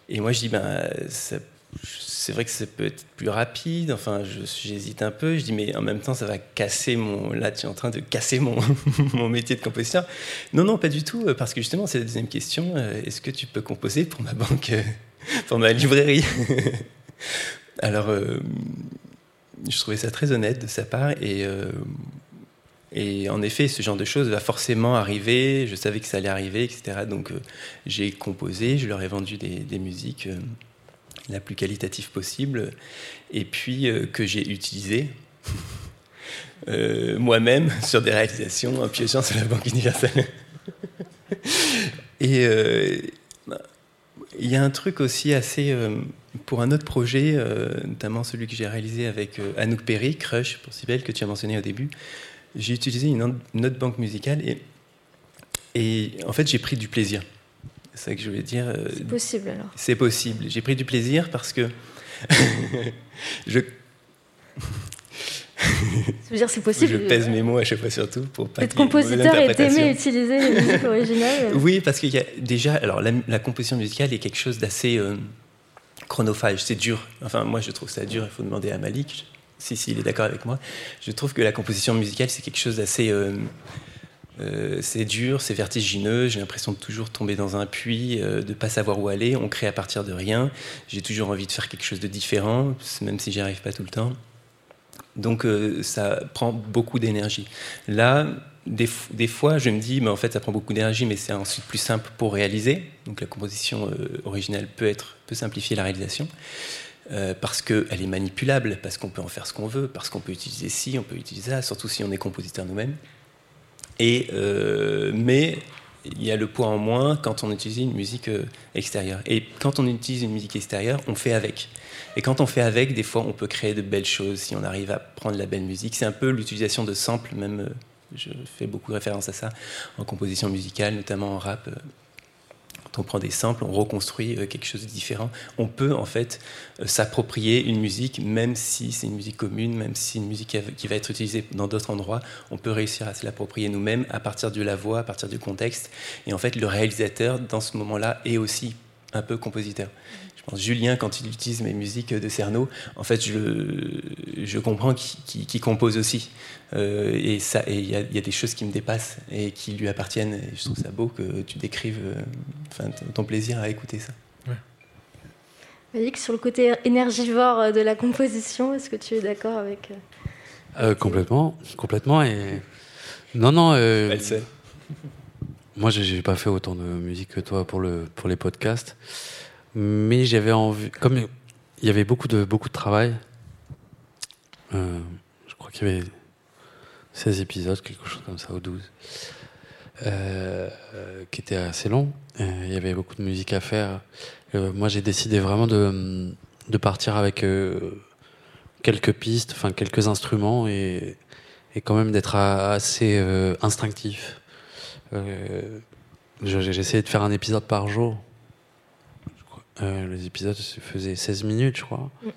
Et moi je dis ben c'est vrai que ça peut être plus rapide. Enfin, j'hésite un peu. Je dis, mais en même temps, ça va casser mon. Là, tu es en train de casser mon, mon métier de compositeur. Non, non, pas du tout. Parce que justement, c'est la deuxième question. Est-ce que tu peux composer pour ma banque, pour ma librairie? Alors, je trouvais ça très honnête de sa part. Et, euh, et en effet, ce genre de choses va forcément arriver. Je savais que ça allait arriver, etc. Donc, euh, j'ai composé. Je leur ai vendu des, musiques la plus qualitative possible, et puis euh, que j'ai utilisé euh, moi-même sur des réalisations en piochant sur la Banque universelle. et euh, il y a un truc aussi assez euh, pour un autre projet, euh, notamment celui que j'ai réalisé avec euh, Anouk Perry, Crush pour Sibel, que tu as mentionné au début. J'ai utilisé une, une, autre banque musicale et, et en fait j'ai pris du plaisir. C'est ça que je voulais dire. C'est possible alors. C'est possible. J'ai pris du plaisir parce que je. Ça veut dire c'est possible. Je pèse mes mots à chaque fois surtout pour pas. Être compositeur et d'aimer utiliser les musiques originales. Oui, parce qu'il y a déjà, alors la, la, composition musicale est quelque chose d'assez euh, chronophage. C'est dur. Enfin, moi, je trouve ça dur. Il faut demander à Malik si, si est d'accord avec moi. Je trouve que la composition musicale c'est quelque chose d'assez euh, euh, c'est dur, c'est vertigineux, j'ai l'impression de toujours tomber dans un puits, euh, de pas savoir où aller, on crée à partir de rien, j'ai toujours envie de faire quelque chose de différent, même si j'y arrive pas tout le temps. Donc euh, ça prend beaucoup d'énergie. Là, des, des, fois, je me dis, mais en fait, ça prend beaucoup d'énergie, mais c'est ensuite plus simple pour réaliser. Donc la composition originale peut, être, peut simplifier la réalisation. Euh, parce qu'elle est manipulable, parce qu'on peut en faire ce qu'on veut, parce qu'on peut utiliser ci, on peut utiliser ça, surtout si on est compositeur nous-mêmes. Et, euh, mais il y a le poids en moins quand on utilise une musique euh, extérieure. Et quand on utilise une musique extérieure, on fait avec. Et quand on fait avec, des fois, on peut créer de belles choses si on arrive à prendre la belle musique. C'est un peu l'utilisation de samples, même. Je fais beaucoup référence à ça en composition musicale, notamment en rap on prend des samples, on reconstruit euh, quelque chose de différent. On peut en fait euh, s'approprier une musique, même si c'est une musique commune, même si c'est une musique qui va être utilisée dans d'autres endroits, on peut réussir à se l'approprier nous-mêmes à partir de la voix, à partir du contexte. Et en fait, le réalisateur, dans ce moment-là, est aussi un peu compositeur. Julien, quand il utilise mes musiques de Cerno, en fait, je, je comprends qu'il qu compose aussi. Euh, et ça, et il y, y, a des choses qui me dépassent et qui lui appartiennent. Et je trouve ça beau que tu décrives, euh, enfin, ton plaisir à écouter ça. Ouais. Malik, sur le côté énergivore de la composition, est-ce que tu es d'accord avec euh, Complètement, complètement. Et non, non. Euh, Elle sait. Moi, j'ai pas fait autant de musique que toi pour le pour les podcasts, mais j'avais envie, comme il y avait beaucoup de beaucoup de travail. Euh, je crois qu'il y avait 16 épisodes, quelque chose comme ça, ou 12. euh, qui était assez long. Euh, Il y avait beaucoup de musique à faire. Euh, moi, j'ai décidé vraiment de, de partir avec euh, quelques pistes, enfin quelques instruments et, et quand même d'être assez euh, instinctif. Euh, je- j'ai essayé de faire un épisode par jour. Euh, les épisodes se faisaient 16 minutes, je crois. Mm.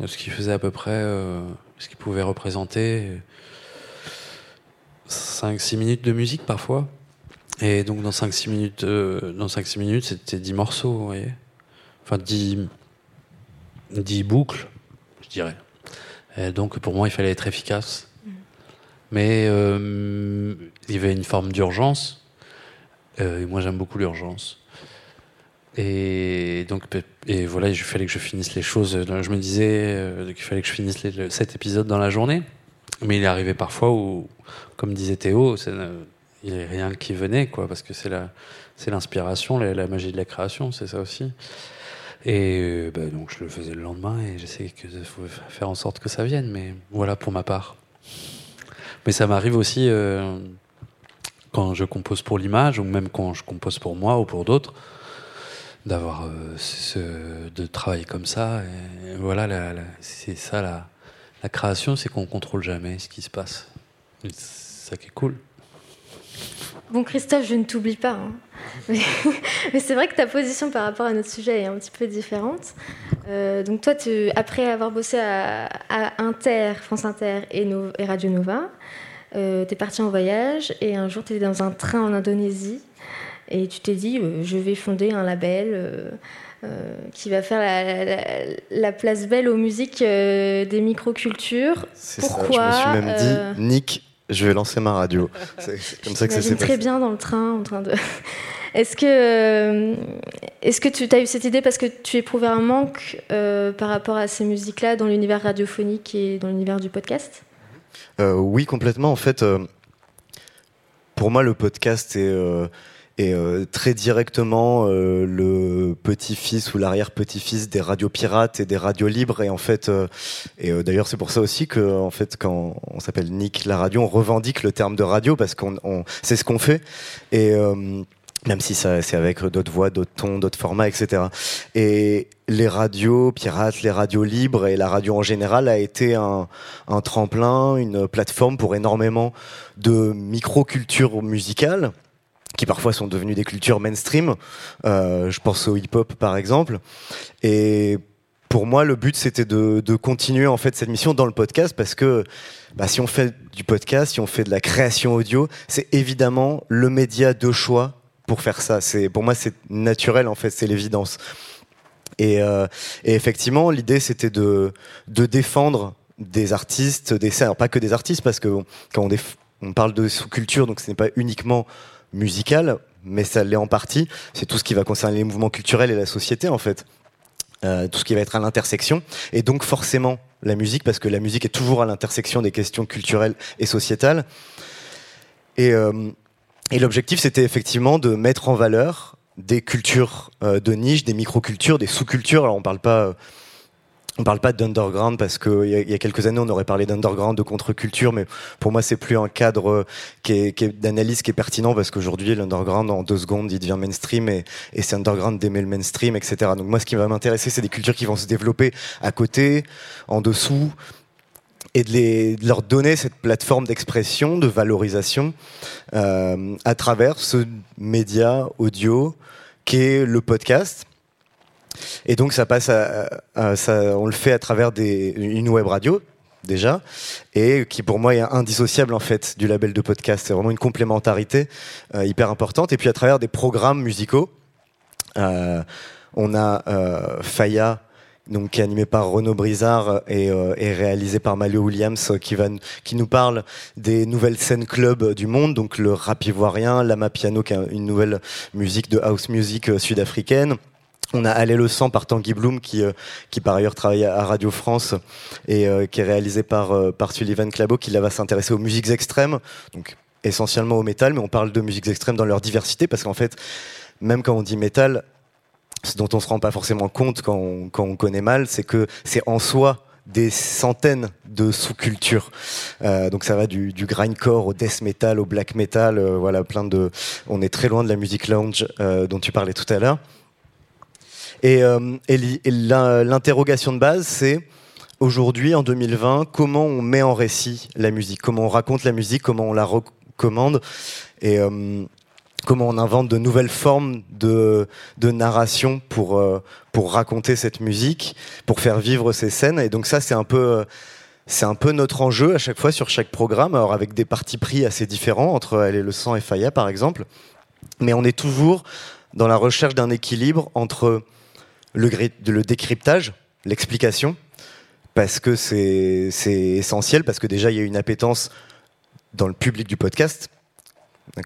Donc, Ce qui faisait à peu près euh, ce qui pouvait représenter 5-6 minutes de musique parfois. Et donc dans 5-6 minutes, euh, dans 5-6 minutes, c'était 10 morceaux, vous voyez. Enfin 10, 10 boucles, je dirais. Et donc pour moi, il fallait être efficace. Mais euh, il y avait une forme d'urgence. Euh, et moi, j'aime beaucoup l'urgence. Et donc, et voilà, il fallait que je finisse les choses. Je me disais euh, qu'il fallait que je finisse cet épisode dans la journée. Mais il arrivé parfois où, comme disait Théo, euh, il n'y avait rien qui venait, quoi, parce que c'est l'inspiration, la, magie de la création, c'est ça aussi. Et euh, bah, donc je le faisais le lendemain et j'essayais de faire en sorte que ça vienne. Mais voilà pour ma part. Mais ça m'arrive aussi euh, quand je compose pour l'image ou même quand je compose pour moi ou pour d'autres d'avoir euh, ce, de travailler comme ça. Voilà, c'est ça la, la création, c'est qu'on contrôle jamais ce qui se passe. C'est ça qui est cool. Bon, Christophe, je ne t'oublie pas. hein. Mais, c'est vrai que ta position par rapport à notre sujet est un petit peu différente. Euh, donc, toi, après avoir bossé à, Inter, France Inter et, Radio Nova, tu es parti en voyage et un jour, tu dans un train en Indonésie et tu t'es dit euh, je vais fonder un label. euh, euh, qui va faire la, la- la place belle aux musiques des microcultures. Ça, Pourquoi je me suis même dit, Nick, je vais lancer ma radio. C'est comme ça que ça s'est J'imagine très passé. bien dans le train en train de. Est-ce que, est-ce que tu as eu cette idée parce que tu éprouvais un manque euh, par rapport à ces musiques-là dans l'univers radiophonique et dans l'univers du podcast? Euh, oui, complètement. En fait, euh, pour moi, le podcast est, est, euh, très directement euh, le petit-fils ou l'arrière-petit-fils des radios pirates et des radios libres. Et en fait, euh, et euh, d'ailleurs, c'est pour ça aussi que, en fait, quand on s'appelle Nick la radio, on revendique le terme de radio parce qu'on, on- c'est ce qu'on fait. Et euh, même si ça, c'est avec d'autres voix, d'autres tons, d'autres formats, etc. Et les radios pirates, les radios libres et la radio en général a été un, un tremplin, une plateforme pour énormément de micro-cultures musicales qui parfois sont devenues des cultures mainstream. Euh, je pense au hip-hop par exemple. Et pour moi, le but c'était de, continuer en fait cette mission dans le podcast parce que bah, si on fait du podcast, si on fait de la création audio, c'est évidemment le média de choix pour faire ça. C'est pour moi c'est naturel en fait, c'est l'évidence. Et, euh, effectivement, l'idée c'était de, défendre des artistes, des alors pas que des artistes parce que quand on parle de sous-culture, donc ce n'est pas uniquement musical, mais ça l'est en partie. C'est tout ce qui va concerner les mouvements culturels et la société en fait. Euh, tout ce qui va être à l'intersection et donc forcément la musique parce que la musique est toujours à l'intersection des questions culturelles et sociétales et, euh, l'objectif c'était effectivement de mettre en valeur des cultures euh, de niche, des microcultures, des sous-cultures. Alors on parle pas, on parle pas d'underground parce qu'il y, y a quelques années on aurait parlé d'underground, de contre-culture, mais pour moi c'est plus un cadre euh, qui est, qui est d'analyse qui est pertinent parce qu'aujourd'hui l'underground en deux secondes il devient mainstream et, et c'est underground d'aimer le mainstream, etc. Donc moi ce qui va m'intéresser c'est des cultures qui vont se développer à côté, en dessous et de, les, de leur donner cette plateforme d'expression, de valorisation euh, à travers ce média audio qu'est le podcast. Et donc ça passe on le fait à travers une web radio déjà, et qui pour moi est indissociable en fait du label de podcast. C'est vraiment une complémentarité euh, hyper importante. Et puis à travers des programmes musicaux, euh, on a euh, Faya, donc qui est animé par Renaud Brizard et, euh, réalisé par Malio Williams, qui va qui nous parle des nouvelles scènes club du monde, donc le rap ivoirien, l'ama piano, qui est une nouvelle musique de house music sud-africaine. On a Aller le sang par Tanguy Bloom qui, euh, qui par ailleurs travaille à Radio France et euh, qui est réalisé par, euh, par Sullivan Clabo qui là va s'intéresser aux musiques extrêmes, donc essentiellement au métal, mais on parle de musiques extrêmes dans leur diversité parce qu'en fait, même quand on dit métal, ce dont on se rend pas forcément compte quand on, quand on connaît mal, c'est que c'est en soi des centaines de sous-cultures. Donc ça va du, grindcore au death metal, au black metal, voilà, plein de. On est très loin de la musique lounge dont tu parlais tout à l'heure. Et, euh, l'interrogation de base, c'est aujourd'hui, en 2020, comment on met en récit la musique, comment on raconte la musique, comment on la recommande, et euh, comment on invente de nouvelles formes de, narration pour, euh, pour raconter cette musique, pour faire vivre ces scènes? Et donc ça, c'est un peu... c'est un peu notre enjeu à chaque fois sur chaque programme, alors avec des partis pris assez différents entre Elle et le sang et Faya par exemple. Mais on est toujours dans la recherche d'un équilibre entre le, le décryptage, l'explication, parce que c'est c'est essentiel, parce que déjà il y a une appétence dans le public du podcast.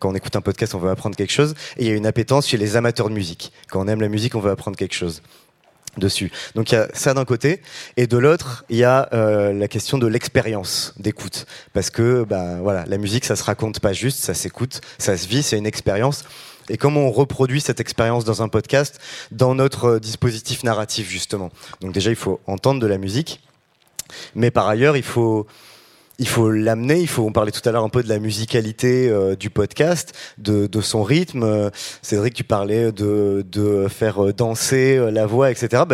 Quand on écoute un podcast, on veut apprendre quelque chose. Et il y a une appétence chez les amateurs de musique. Quand on aime la musique, on veut apprendre quelque chose dessus. Donc il y a ça d'un côté, et de l'autre, il y a euh, la question de l'expérience d'écoute, parce que bah voilà, la musique, ça se raconte pas juste, ça s'écoute, ça se vit, c'est une expérience. Et comment on reproduit cette expérience dans un podcast, dans notre euh, dispositif narratif justement. Donc déjà, il faut entendre de la musique, mais par ailleurs, il faut il faut l'amener, il faut, on parlait tout à l'heure un peu de la musicalité euh, du podcast, de, son rythme. Euh, Cédric, tu parlais de, de faire danser la voix, etc.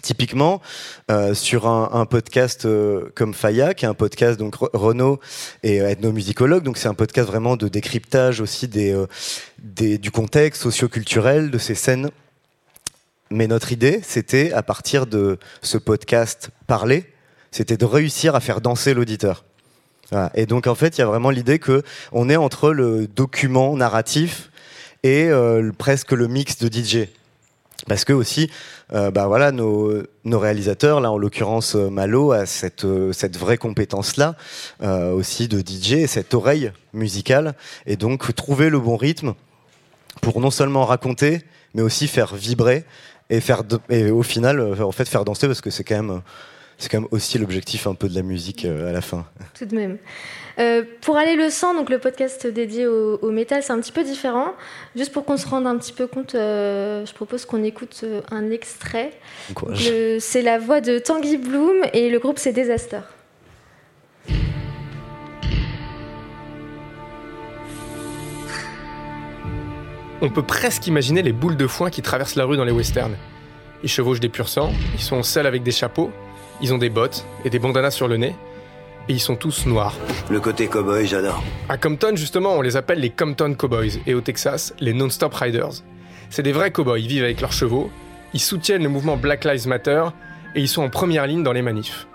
typiquement, euh, sur un, podcast euh, comme Faya, qui est un podcast, donc Re- Renaud euh, ethnomusicologue, donc c'est un podcast vraiment de décryptage aussi du contexte socio-culturel de ces scènes. Mais notre idée, c'était, à partir de ce podcast parlé, c'était de réussir à faire danser l'auditeur. Et donc en fait, il y a vraiment l'idée que on est entre le document narratif et presque le mix de DJ. Parce que aussi, euh, bah voilà, nos, réalisateurs, là en l'occurrence euh, Malo, a cette, euh, cette vraie compétence-là, euh, aussi de DJ, et cette oreille musicale, et donc trouver le bon rythme pour non seulement raconter, mais aussi faire vibrer et faire et au final, en fait, faire danser parce que c'est quand même, c'est quand même aussi l'objectif un peu de la musique euh, à la fin. tout de même. Euh, pour aller le sang, donc le podcast dédié au, au métal, c'est un petit peu différent. Juste pour qu'on se rende un petit peu compte, euh, je propose qu'on écoute un extrait. C'est la voix de Tanguy Bloom et le groupe c'est Disaster. On peut presque imaginer les boules de foin qui traversent la rue dans les westerns. Ils chevauchent des pur sang, ils sont seuls avec des chapeaux, ils ont des bottes et des bandanas sur le nez, et ils sont tous noirs. Le côté cowboy, j'adore. À Compton, justement, on les appelle les Compton Cowboys, et au Texas, les Non-Stop Riders. C'est des vrais cowboys, ils vivent avec leurs chevaux, ils soutiennent le mouvement Black Lives Matter, et ils sont en première ligne dans les manifs.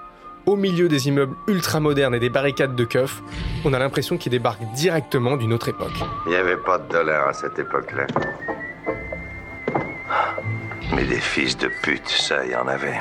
Au milieu des immeubles ultra modernes et des barricades de keufs, on a l'impression qu'ils débarquent directement d'une autre époque. Il n'y avait pas de dollars à cette époque-là. Mais des fils de pute, ça, il y en avait.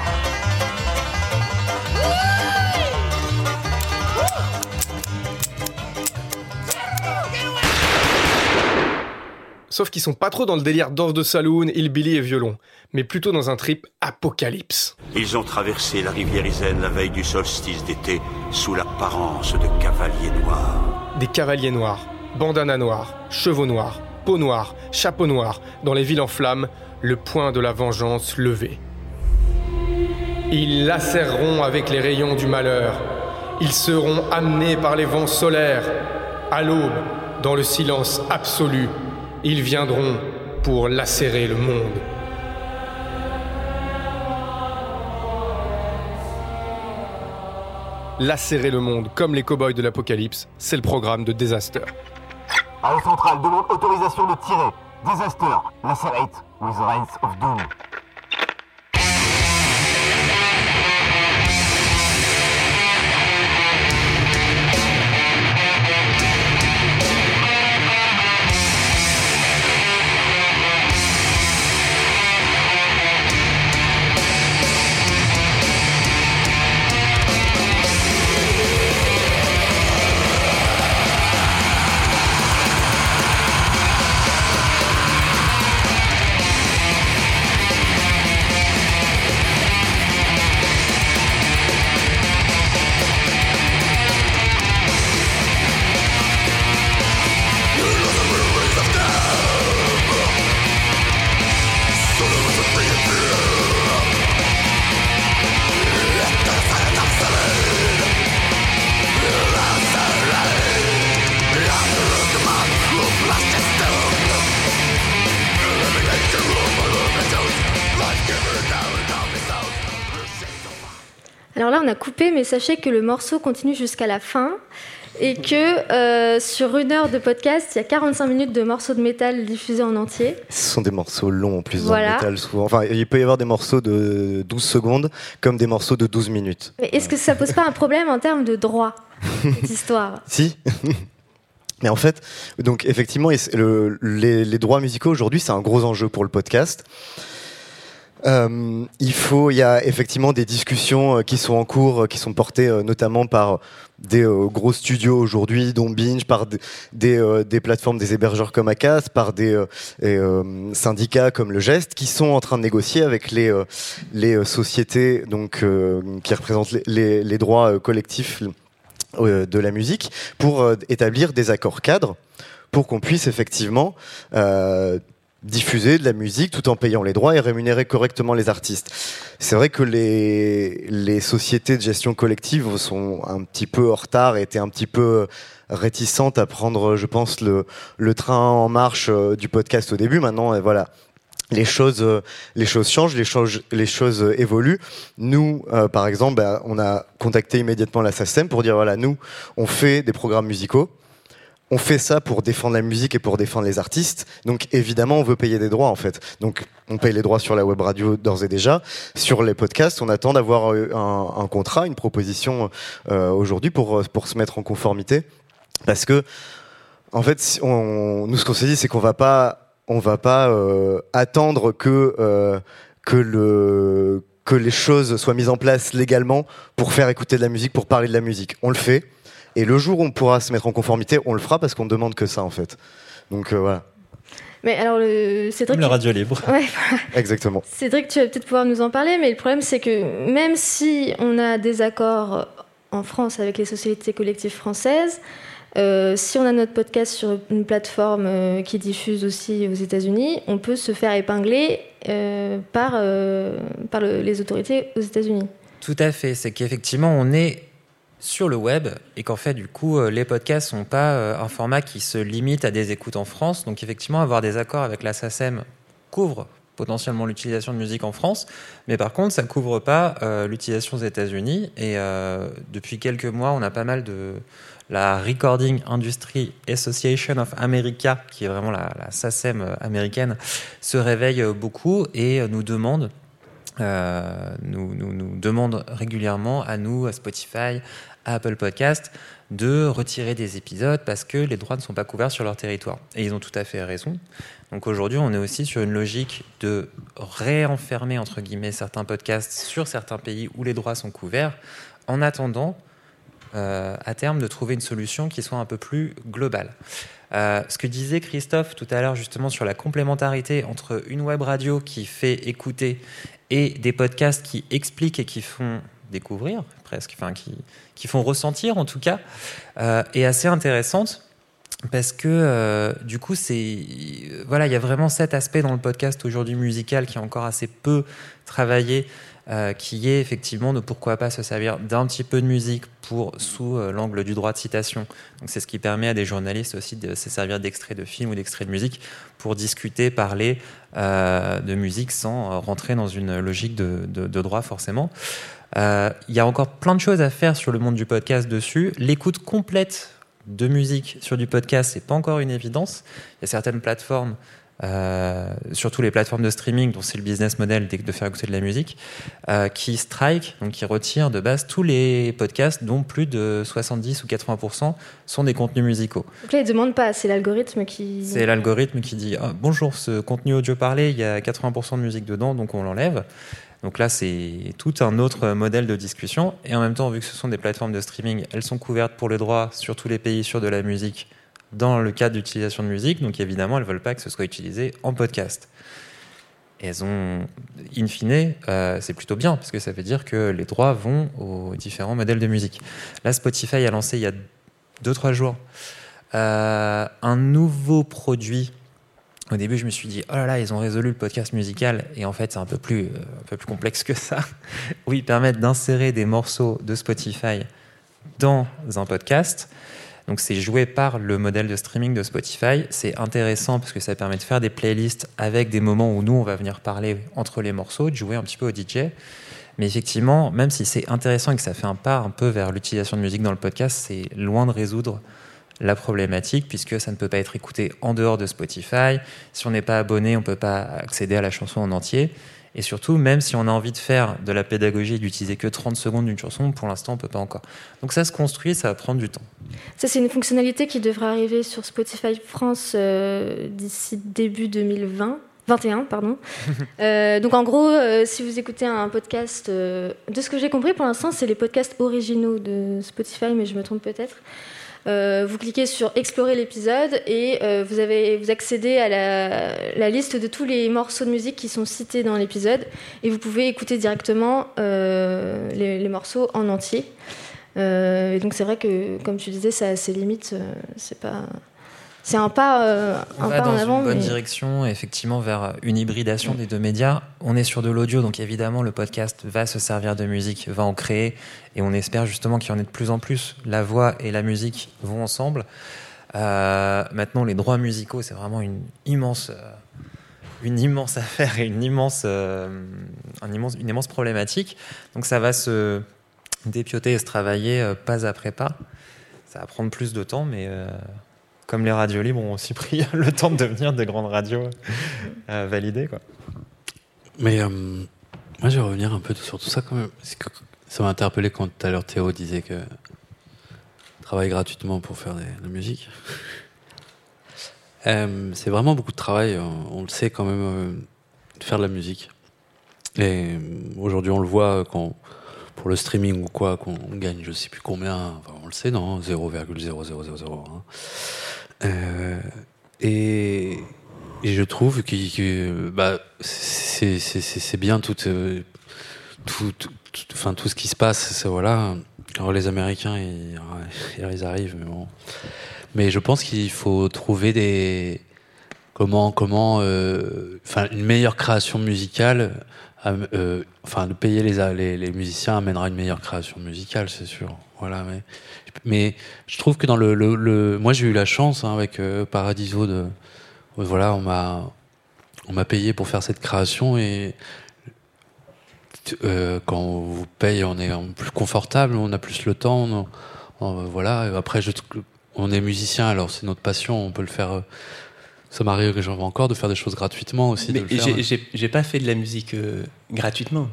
Sauf qu'ils sont pas trop dans le délire danse de saloon, hillbilly et violon, mais plutôt dans un trip apocalypse. Ils ont traversé la rivière Isen la veille du solstice d'été sous l'apparence de cavaliers noirs. Des cavaliers noirs, bandanas noirs, chevaux noirs, peau noire, chapeau noir, dans les villes en flammes, le point de la vengeance levé. Ils lacéreront avec les rayons du malheur. Ils seront amenés par les vents solaires. À l'aube, dans le silence absolu, ils viendront pour lacérer le monde. Lacérer le monde comme les cow-boys de l'apocalypse, c'est le programme de Disaster. Arrêt central, demande autorisation de tirer. Disaster, lacerate with Reigns of Doom. Coupé, mais sachez que le morceau continue jusqu'à la fin et que euh, sur une heure de podcast, il y a 45 minutes de morceaux de métal diffusés en entier. Ce sont des morceaux longs en plus Voilà. dans le métal souvent. Enfin, il peut y avoir des morceaux de 12 secondes comme des morceaux de 12 minutes. Mais est-ce que ça pose pas un problème en termes de droit, cette histoire? Si. Mais en fait, donc effectivement, le- les droits musicaux aujourd'hui, c'est un gros enjeu pour le podcast. Euh, il faut, il y a effectivement des discussions euh, qui sont en cours, euh, qui sont portées notamment par des gros studios aujourd'hui, dont Binge, par des, plateformes, des hébergeurs comme Acas, par des syndicats comme le Geste, qui sont en train de négocier avec les sociétés donc qui représentent les, droits collectifs de la musique pour établir des accords cadres pour qu'on puisse effectivement diffuser de la musique tout en payant les droits et rémunérer correctement les artistes. C'est vrai que les, les sociétés de gestion collective sont un petit peu en retard et étaient un petit peu réticentes à prendre, je pense, le, le train en marche euh, du podcast au début. Maintenant, et voilà, les choses, euh, les choses changent, les choses, les choses euh, évoluent. Nous, euh, par exemple, bah, on a contacté immédiatement la SACEM pour dire voilà, nous, on fait des programmes musicaux. On fait ça pour défendre la musique et pour défendre les artistes. Donc évidemment, on veut payer des droits en fait. Donc on paye les droits sur la web radio d'ores et déjà. Sur les podcasts, on attend d'avoir euh, un, contrat, une proposition euh, aujourd'hui pour pour se mettre en conformité. Parce que en fait, on, nous ce qu'on s'est dit, c'est qu'on va pas on va pas euh, attendre que euh, que le que les choses soient mises en place légalement pour faire écouter de la musique, pour parler de la musique. On le fait. Et le jour où on pourra se mettre en conformité, on le fera parce qu'on demande que ça en fait. Donc euh, voilà. Mais alors, le... Cédric. Comme la radio libre. Ouais, voilà. Exactement. Cédric, tu vas peut-être pouvoir nous en parler, mais le problème, c'est que même si on a des accords en France avec les sociétés collectives françaises, euh, si on a notre podcast sur une plateforme euh, qui diffuse aussi aux États-Unis, on peut se faire épingler euh, par, euh, par le- les autorités aux États-Unis. Tout à fait. C'est qu'effectivement, on est sur le web et qu'en fait, du coup, euh, les podcasts sont pas euh, un format qui se limite à des écoutes en France. Donc, effectivement, avoir des accords avec la SACEM couvre potentiellement l'utilisation de musique en France, mais par contre, ça couvre pas euh, l'utilisation aux États-Unis. Et depuis quelques mois, on a pas mal de la Recording Industry Association of America, qui est vraiment la, la SACEM américaine, se réveille beaucoup et nous demande euh, nous, nous, nous demande régulièrement à nous, à Spotify, à Apple Podcast, de retirer des épisodes parce que les droits ne sont pas couverts sur leur territoire. Et ils ont tout à fait raison. Donc aujourd'hui, on est aussi sur une logique de réenfermer, entre guillemets, certains podcasts sur certains pays où les droits sont couverts, en attendant, euh, à terme, de trouver une solution qui soit un peu plus globale. Euh, ce que disait Christophe tout à l'heure justement sur la complémentarité entre une web radio qui fait écouter et des podcasts qui expliquent et qui font découvrir presque, enfin qui, qui font ressentir en tout cas, euh, est assez intéressante parce que euh, du coup c'est voilà il y a vraiment cet aspect dans le podcast aujourd'hui musical qui est encore assez peu travaillé euh, qui est effectivement de pourquoi pas se servir d'un petit peu de musique pour sous euh, l'angle du droit de citation. Donc c'est ce qui permet à des journalistes aussi de se servir d'extraits de films ou d'extraits de musique pour discuter, parler euh, de musique sans rentrer dans une logique de, de- droit forcément. Il y a encore plein de choses à faire sur le monde du podcast dessus. L'écoute complète de musique sur du podcast, c'est pas encore une évidence. Il y a certaines plateformes euh, surtout les plateformes de streaming, dont c'est le business model de faire écouter de la musique, euh, qui strike, donc qui retire de base tous les podcasts dont plus de 70 ou 80% sont des contenus musicaux. Donc là, ils ne demandent pas, c'est l'algorithme qui. C'est l'algorithme qui dit Ah, bonjour, ce contenu audio parlé, il y a 80% de musique dedans, donc on l'enlève. Donc là, c'est tout un autre modèle de discussion. Et en même temps, vu que ce sont des plateformes de streaming, elles sont couvertes pour le droit sur tous les pays sur de la musique dans le cadre d'utilisation de musique. Donc évidemment, elles ne veulent pas que ce soit utilisé en podcast. Elles ont, in fine, euh, c'est plutôt bien, parce que ça veut dire que les droits vont aux différents modèles de musique. Là, Spotify a lancé il y a 2-3 jours euh, un nouveau produit. Au début, je me suis dit, oh là là, ils ont résolu le podcast musical. Et en fait, c'est un peu plus, euh, un peu plus complexe que ça. où ils permettent d'insérer des morceaux de Spotify dans un podcast. Donc, c'est joué par le modèle de streaming de Spotify. C'est intéressant parce que ça permet de faire des playlists avec des moments où nous, on va venir parler entre les morceaux, de jouer un petit peu au DJ. Mais effectivement, même si c'est intéressant et que ça fait un pas un peu vers l'utilisation de musique dans le podcast, c'est loin de résoudre la problématique puisque ça ne peut pas être écouté en dehors de Spotify. Si on n'est pas abonné, on ne peut pas accéder à la chanson en entier. Et surtout, même si on a envie de faire de la pédagogie et d'utiliser que 30 secondes d'une chanson, pour l'instant, on ne peut pas encore. Donc ça se construit, ça va prendre du temps. Ça, c'est une fonctionnalité qui devrait arriver sur Spotify France euh, d'ici début 2020. 21, pardon. Euh, donc en gros, euh, si vous écoutez un podcast, de ce que j'ai compris pour l'instant, c'est les podcasts originaux de Spotify, mais je me trompe peut-être. Euh, vous cliquez sur explorer l'épisode et euh, vous, avez, vous accédez à la, liste de tous les morceaux de musique qui sont cités dans l'épisode et vous pouvez écouter directement euh, les, morceaux en entier. et donc c'est vrai que, comme tu disais, ça a ses limites. c'est pas c'est un pas, euh, on va dans une bonne direction, effectivement, vers une hybridation des deux médias. On est sur de l'audio, donc évidemment, le podcast va se servir de musique, va en créer, et on espère justement qu'il y en ait de plus en plus. La voix et la musique vont ensemble. Euh, maintenant, les droits musicaux, c'est vraiment une immense, euh, une immense affaire et une immense, un immense, une immense problématique. Donc, ça va se dépioter et se travailler pas après pas. Ça va prendre plus de temps, mais comme les radios libres ont aussi pris le temps de devenir des grandes radios euh, validées. Quoi. Mais euh, moi, je vais revenir un peu sur tout ça quand même. Ça m'a interpellé quand tout à l'heure Théo disait que travaille gratuitement pour faire de la musique. Euh, c'est vraiment beaucoup de travail, on, le sait quand même, de faire de la musique. Et aujourd'hui, on le voit quand, pour le streaming ou quoi, qu'on gagne je sais plus combien, on le sait, non 0,0000. Euh, et, je trouve que, bah, c'est bien tout, euh, tout, tout, enfin, ce qui se passe. Voilà. Alors les Américains, ils, ils arrivent, mais bon. Mais je pense qu'il faut trouver des comment comment euh, enfin une meilleure création musicale enfin de payer les, musiciens amènera une meilleure création musicale c'est sûr. Voilà mais je trouve que dans le, moi j'ai eu la chance hein, avec euh, Paradiso de voilà on m'a payé pour faire cette création et euh, quand on vous paye on est plus confortable on a plus le temps voilà après on est musicien alors c'est notre passion on peut le faire ça m'arrive que j'en encore de faire des choses gratuitement aussi. Mais j'ai pas fait de la musique gratuitement.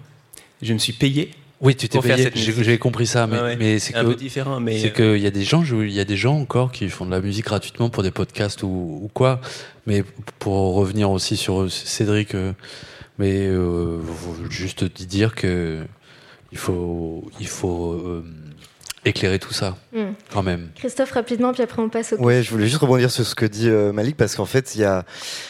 Je me suis payé oui, tu t'es payé. J'ai compris ça, mais, mais c'est un peu différent. Mais c'est qu'il y a des gens, il y a des gens encore qui font de la musique gratuitement pour des podcasts ou, ou quoi. Mais pour revenir aussi sur Cédric, euh, mais euh, juste dire que il faut, il faut euh, éclairer tout ça, hmm. quand même. Christophe, rapidement, puis après on passe au. Ouais, je voulais juste rebondir sur ce que dit Malik, parce qu'en fait, il y a,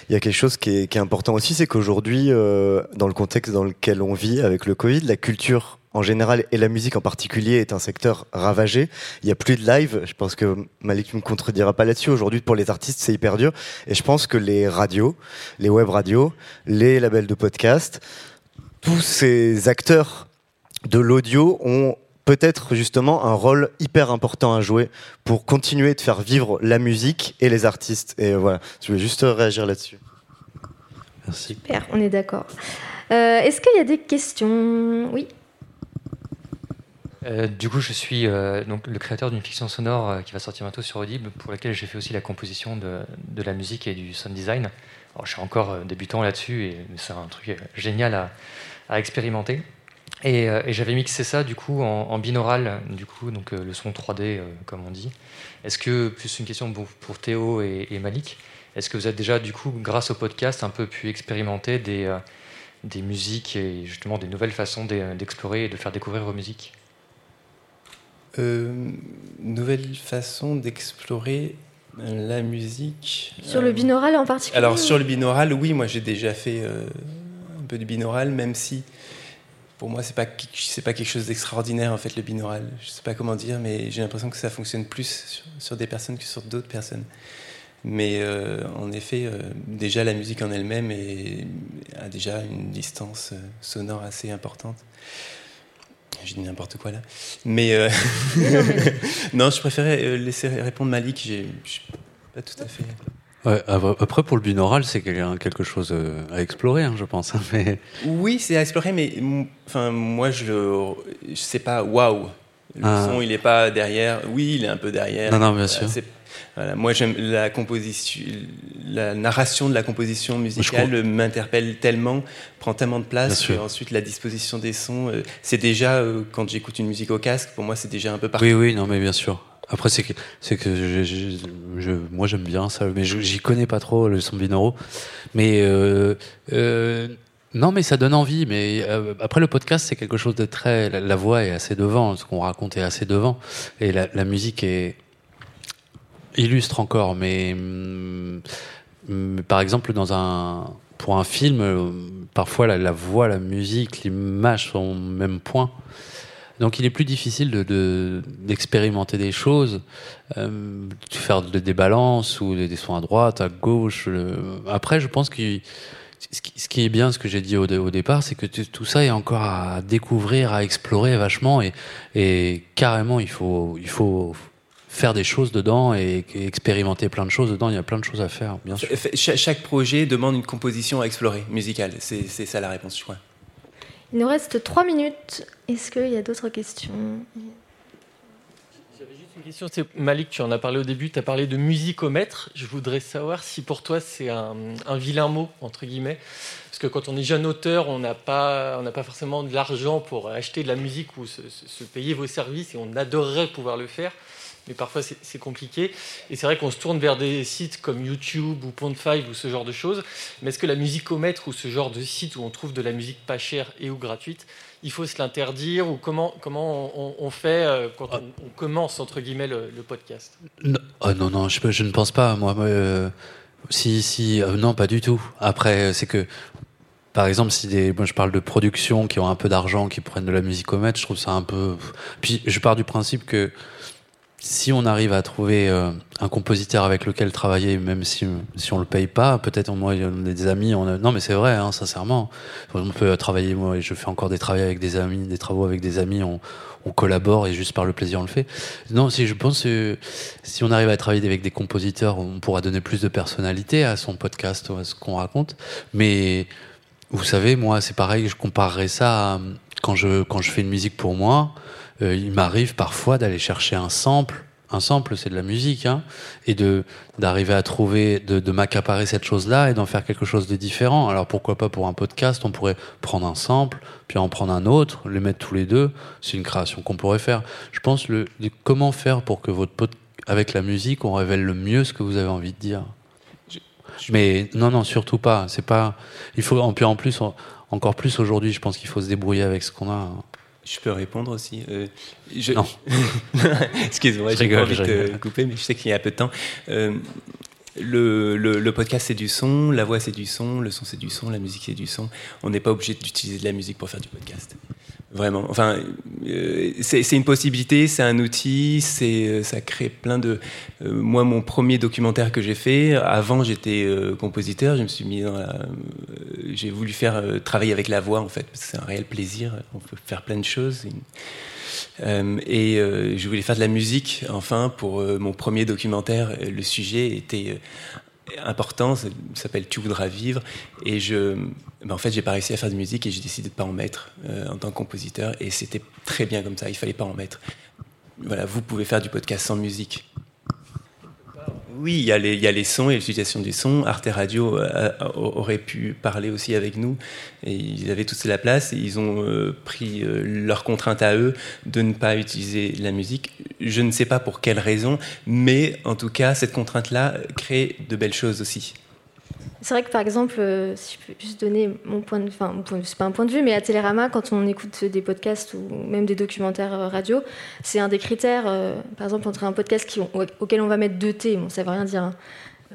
y a quelque chose qui est, qui est important aussi, c'est qu'aujourd'hui, dans le contexte dans lequel on vit avec le Covid, la culture en général et la musique en particulier est un secteur ravagé. Il y a plus de live. Je pense que Malik ne me contredira pas là-dessus. Aujourd'hui, pour les artistes, c'est hyper dur. Et je pense que les radios, les web radios, les labels de podcast, tous ces acteurs de l'audio ont peut-être justement un rôle hyper important à jouer pour continuer de faire vivre la musique et les artistes. Et voilà, je voulais juste réagir là-dessus. Merci. Super, on est d'accord. Euh, est-ce qu'il y a des questions? Oui. Euh, du coup, je suis euh, donc le créateur d'une fiction sonore euh, qui va sortir bientôt sur Audible, pour laquelle j'ai fait aussi la composition de, de, la musique et du sound design. Alors, je suis encore débutant là-dessus, et c'est un truc génial à, à expérimenter. Et, et j'avais mixé ça du coup en, binaural, du coup, donc le son 3D, comme on dit. Est-ce que, plus une question pour Théo et, et Malik, est-ce que vous avez déjà, du coup, grâce au podcast, un peu pu expérimenter des, des musiques et justement des nouvelles façons d'explorer et de faire découvrir vos musiques? Euh, nouvelle façon d'explorer la musique. Sur le binaural en particulier Alors sur le binaural, oui, moi j'ai déjà fait euh, un peu de binaural, même si pour moi c'est pas c'est pas quelque chose d'extraordinaire en fait le binaural. Je sais pas comment dire, mais j'ai l'impression que ça fonctionne plus sur, des personnes que sur d'autres personnes. Mais euh, en effet, déjà la musique en elle-même a déjà une distance sonore assez importante. Je dis n'importe quoi là. Mais euh, non, je préférais euh, laisser répondre Malik. Je suis pas tout à fait. Ouais, après, pour le binaural, c'est quelque chose euh, à explorer, hein, je pense. Mais... Oui, c'est à explorer, mais enfin, moi, je ne sais pas, waouh, le ah. son, il n'est pas derrière. Oui, il est un peu derrière. Non, non, bien sûr. Voilà, moi, j'aime la composition, la narration de la composition musicale m'interpelle tellement, prend tellement de place. Et ensuite, la disposition des sons, euh, c'est déjà euh, quand j'écoute une musique au casque, pour moi, c'est déjà un peu partout. Oui, oui, non, mais bien sûr. Après, c'est que, c'est que moi j'aime bien ça, mais j'y connais pas trop le son binaural. Mais euh, euh, non, mais ça donne envie. Mais euh, après, le podcast, c'est quelque chose de très. La, voix est assez devant, ce qu'on raconte est assez devant, et la, musique est illustre encore. Mais, mm, par exemple, dans un pour un film, parfois la, la voix, la musique, l'image sont au même point. Donc il est plus difficile d'expérimenter de, des choses, euh, de faire des balances ou des, soins à droite, à gauche. Après, je pense que ce qui est bien, ce que j'ai dit au, départ, c'est que tout ça est encore à découvrir, à explorer vachement, et, carrément, il faut, il faut faire des choses dedans et, expérimenter plein de choses dedans. Il y a plein de choses à faire, bien sûr. chaque projet demande une composition à explorer, musicale. C'est ça la réponse, je crois. Il nous reste trois minutes. Est-ce qu'il y a d'autres questions? J'avais juste une question. Malik, tu en as parlé au début. Tu as parlé de musicomètre. Je voudrais savoir si pour toi c'est un, vilain mot, entre guillemets. Parce que quand on est jeune auteur, on n'a pas, pas forcément de l'argent pour acheter de la musique ou se payer vos services et on adorerait pouvoir le faire mais parfois c'est compliqué. Et c'est vrai qu'on se tourne vers des sites comme YouTube ou Pond5 ou ce genre de choses. Mais est-ce que la musicomètre ou ce genre de site où on trouve de la musique pas chère et ou gratuite, il faut se l'interdire ou comment, comment on, fait euh, quand on, commence entre guillemets le, podcast? Non, oh non, non, je, je, ne pense pas. Moi, euh, si, si, euh, non, pas du tout. Après, c'est que par exemple, si des, moi je parle de productions qui ont un peu d'argent, qui prennent de la musicomètre, je trouve ça un peu. Puis je pars du principe que si on arrive à trouver euh, un compositeur avec lequel travailler, même si, si on le paye pas, peut-être moi, on a des amis, on a... non mais c'est vrai, hein, sincèrement. On peut travailler, moi, je fais encore des travaux avec des amis, des travaux avec des amis, on, on collabore et juste par le plaisir on le fait. Non, si je pense que si on arrive à travailler avec des compositeurs, on pourra donner plus de personnalité à son podcast, à ce qu'on raconte. Mais vous savez, moi, c'est pareil, je comparerais ça à quand je, quand je fais une musique pour moi. Euh, il m'arrive parfois d'aller chercher un sample. Un sample, c'est de la musique, hein, et de d'arriver à trouver, de, de m'accaparer cette chose-là et d'en faire quelque chose de différent. Alors pourquoi pas pour un podcast, on pourrait prendre un sample, puis en prendre un autre, les mettre tous les deux. C'est une création qu'on pourrait faire. Je pense le, comment faire pour que votre pod, avec la musique, on révèle le mieux ce que vous avez envie de dire. Mais non, non, surtout pas. C'est pas. Il faut. En plus, encore plus aujourd'hui, je pense qu'il faut se débrouiller avec ce qu'on a. Je peux répondre aussi. Euh, je... Non. Excuse-moi, j'ai pas envie de te couper, mais je sais qu'il y a peu de temps. Euh, le, le, le, podcast c'est du son, la voix c'est du son, le son c'est du son, la musique c'est du son. On n'est pas obligé d'utiliser de la musique pour faire du podcast. Vraiment. Enfin, euh, c'est une possibilité, c'est un outil, c'est euh, ça crée plein de. Euh, moi, mon premier documentaire que j'ai fait, avant j'étais compositeur, je me suis mis dans la. j'ai voulu faire travailler avec la voix en fait, c'est un réel plaisir. On peut faire plein de choses. et je voulais faire de la musique, enfin, pour mon premier documentaire. Le sujet était important, ça s'appelle Tu voudras vivre. Et je, ben en fait, j'ai pas réussi à faire de musique et j'ai décidé de pas en mettre euh, en tant que compositeur. Et c'était très bien comme ça, il fallait pas en mettre. Voilà, vous pouvez faire du podcast sans musique. Oui, il y, a les, il y a sons et l'utilisation du son. Arte Radio euh, aurait pu parler aussi avec nous. Ils avaient tous la place ils ont euh, pris euh, leur contrainte à eux de ne pas utiliser la musique. Je ne sais pas pour quelle raison, mais en tout cas, cette contrainte-là crée de belles choses aussi. C'est vrai que par exemple, euh, si je peux juste donner mon point de vue, enfin, c'est pas un point de vue, mais à Télérama, quand on écoute des podcasts ou même des documentaires euh, radio, c'est un des critères, euh, par exemple, entre un podcast qui, auquel on va mettre 2T, bon, ça veut rien dire,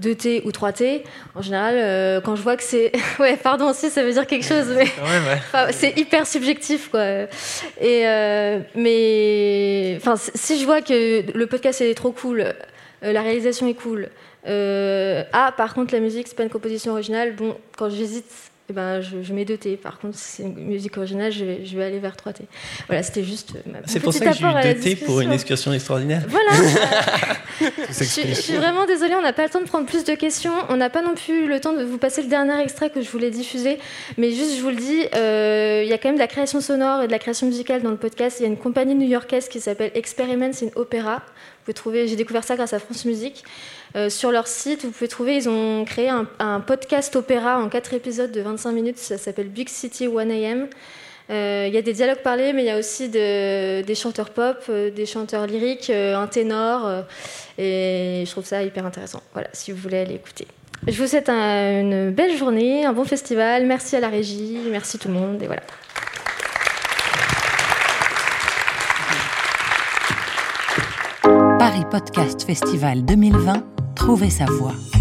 2T hein, ou 3T, en général, quand je vois que c'est. ouais, pardon, si, ça veut dire quelque chose, mais. c'est hyper subjectif, quoi. Et, mais. Enfin, si je vois que le podcast est trop cool, la réalisation est cool, euh, ah, par contre, la musique, c'est pas une composition originale. Bon, quand j'hésite, eh ben, je, mets 2T. Par contre, si c'est une musique originale, je vais, je vais aller vers 3T. Voilà, c'était juste. c'est pour ça que j'ai eu 2T pour une excursion extraordinaire. Voilà. je, suis, je suis vraiment désolée, on n'a pas le temps de prendre plus de questions. On n'a pas non plus le temps de vous passer le dernier extrait que je voulais diffuser. Mais juste, je vous le dis, euh, il y a quand même de la création sonore et de la création musicale dans le podcast. Il y a une compagnie new-yorkaise qui s'appelle Experiments in Opera. Vous pouvez trouver, j'ai découvert ça grâce à France Musique. Euh, sur leur site, vous pouvez trouver, ils ont créé un, podcast opéra en quatre épisodes de 25 minutes. Ça s'appelle Big City 1am. Euh, Il y a des dialogues parlés, mais il y a aussi de- des chanteurs pop, euh, des chanteurs lyriques, un ténor. et je trouve ça hyper intéressant. Voilà, si vous voulez aller écouter. Je vous souhaite un- une belle journée, un bon festival. Merci à la régie, merci tout le monde. Et voilà. Paris Podcast Festival 2020, trouvez sa voix.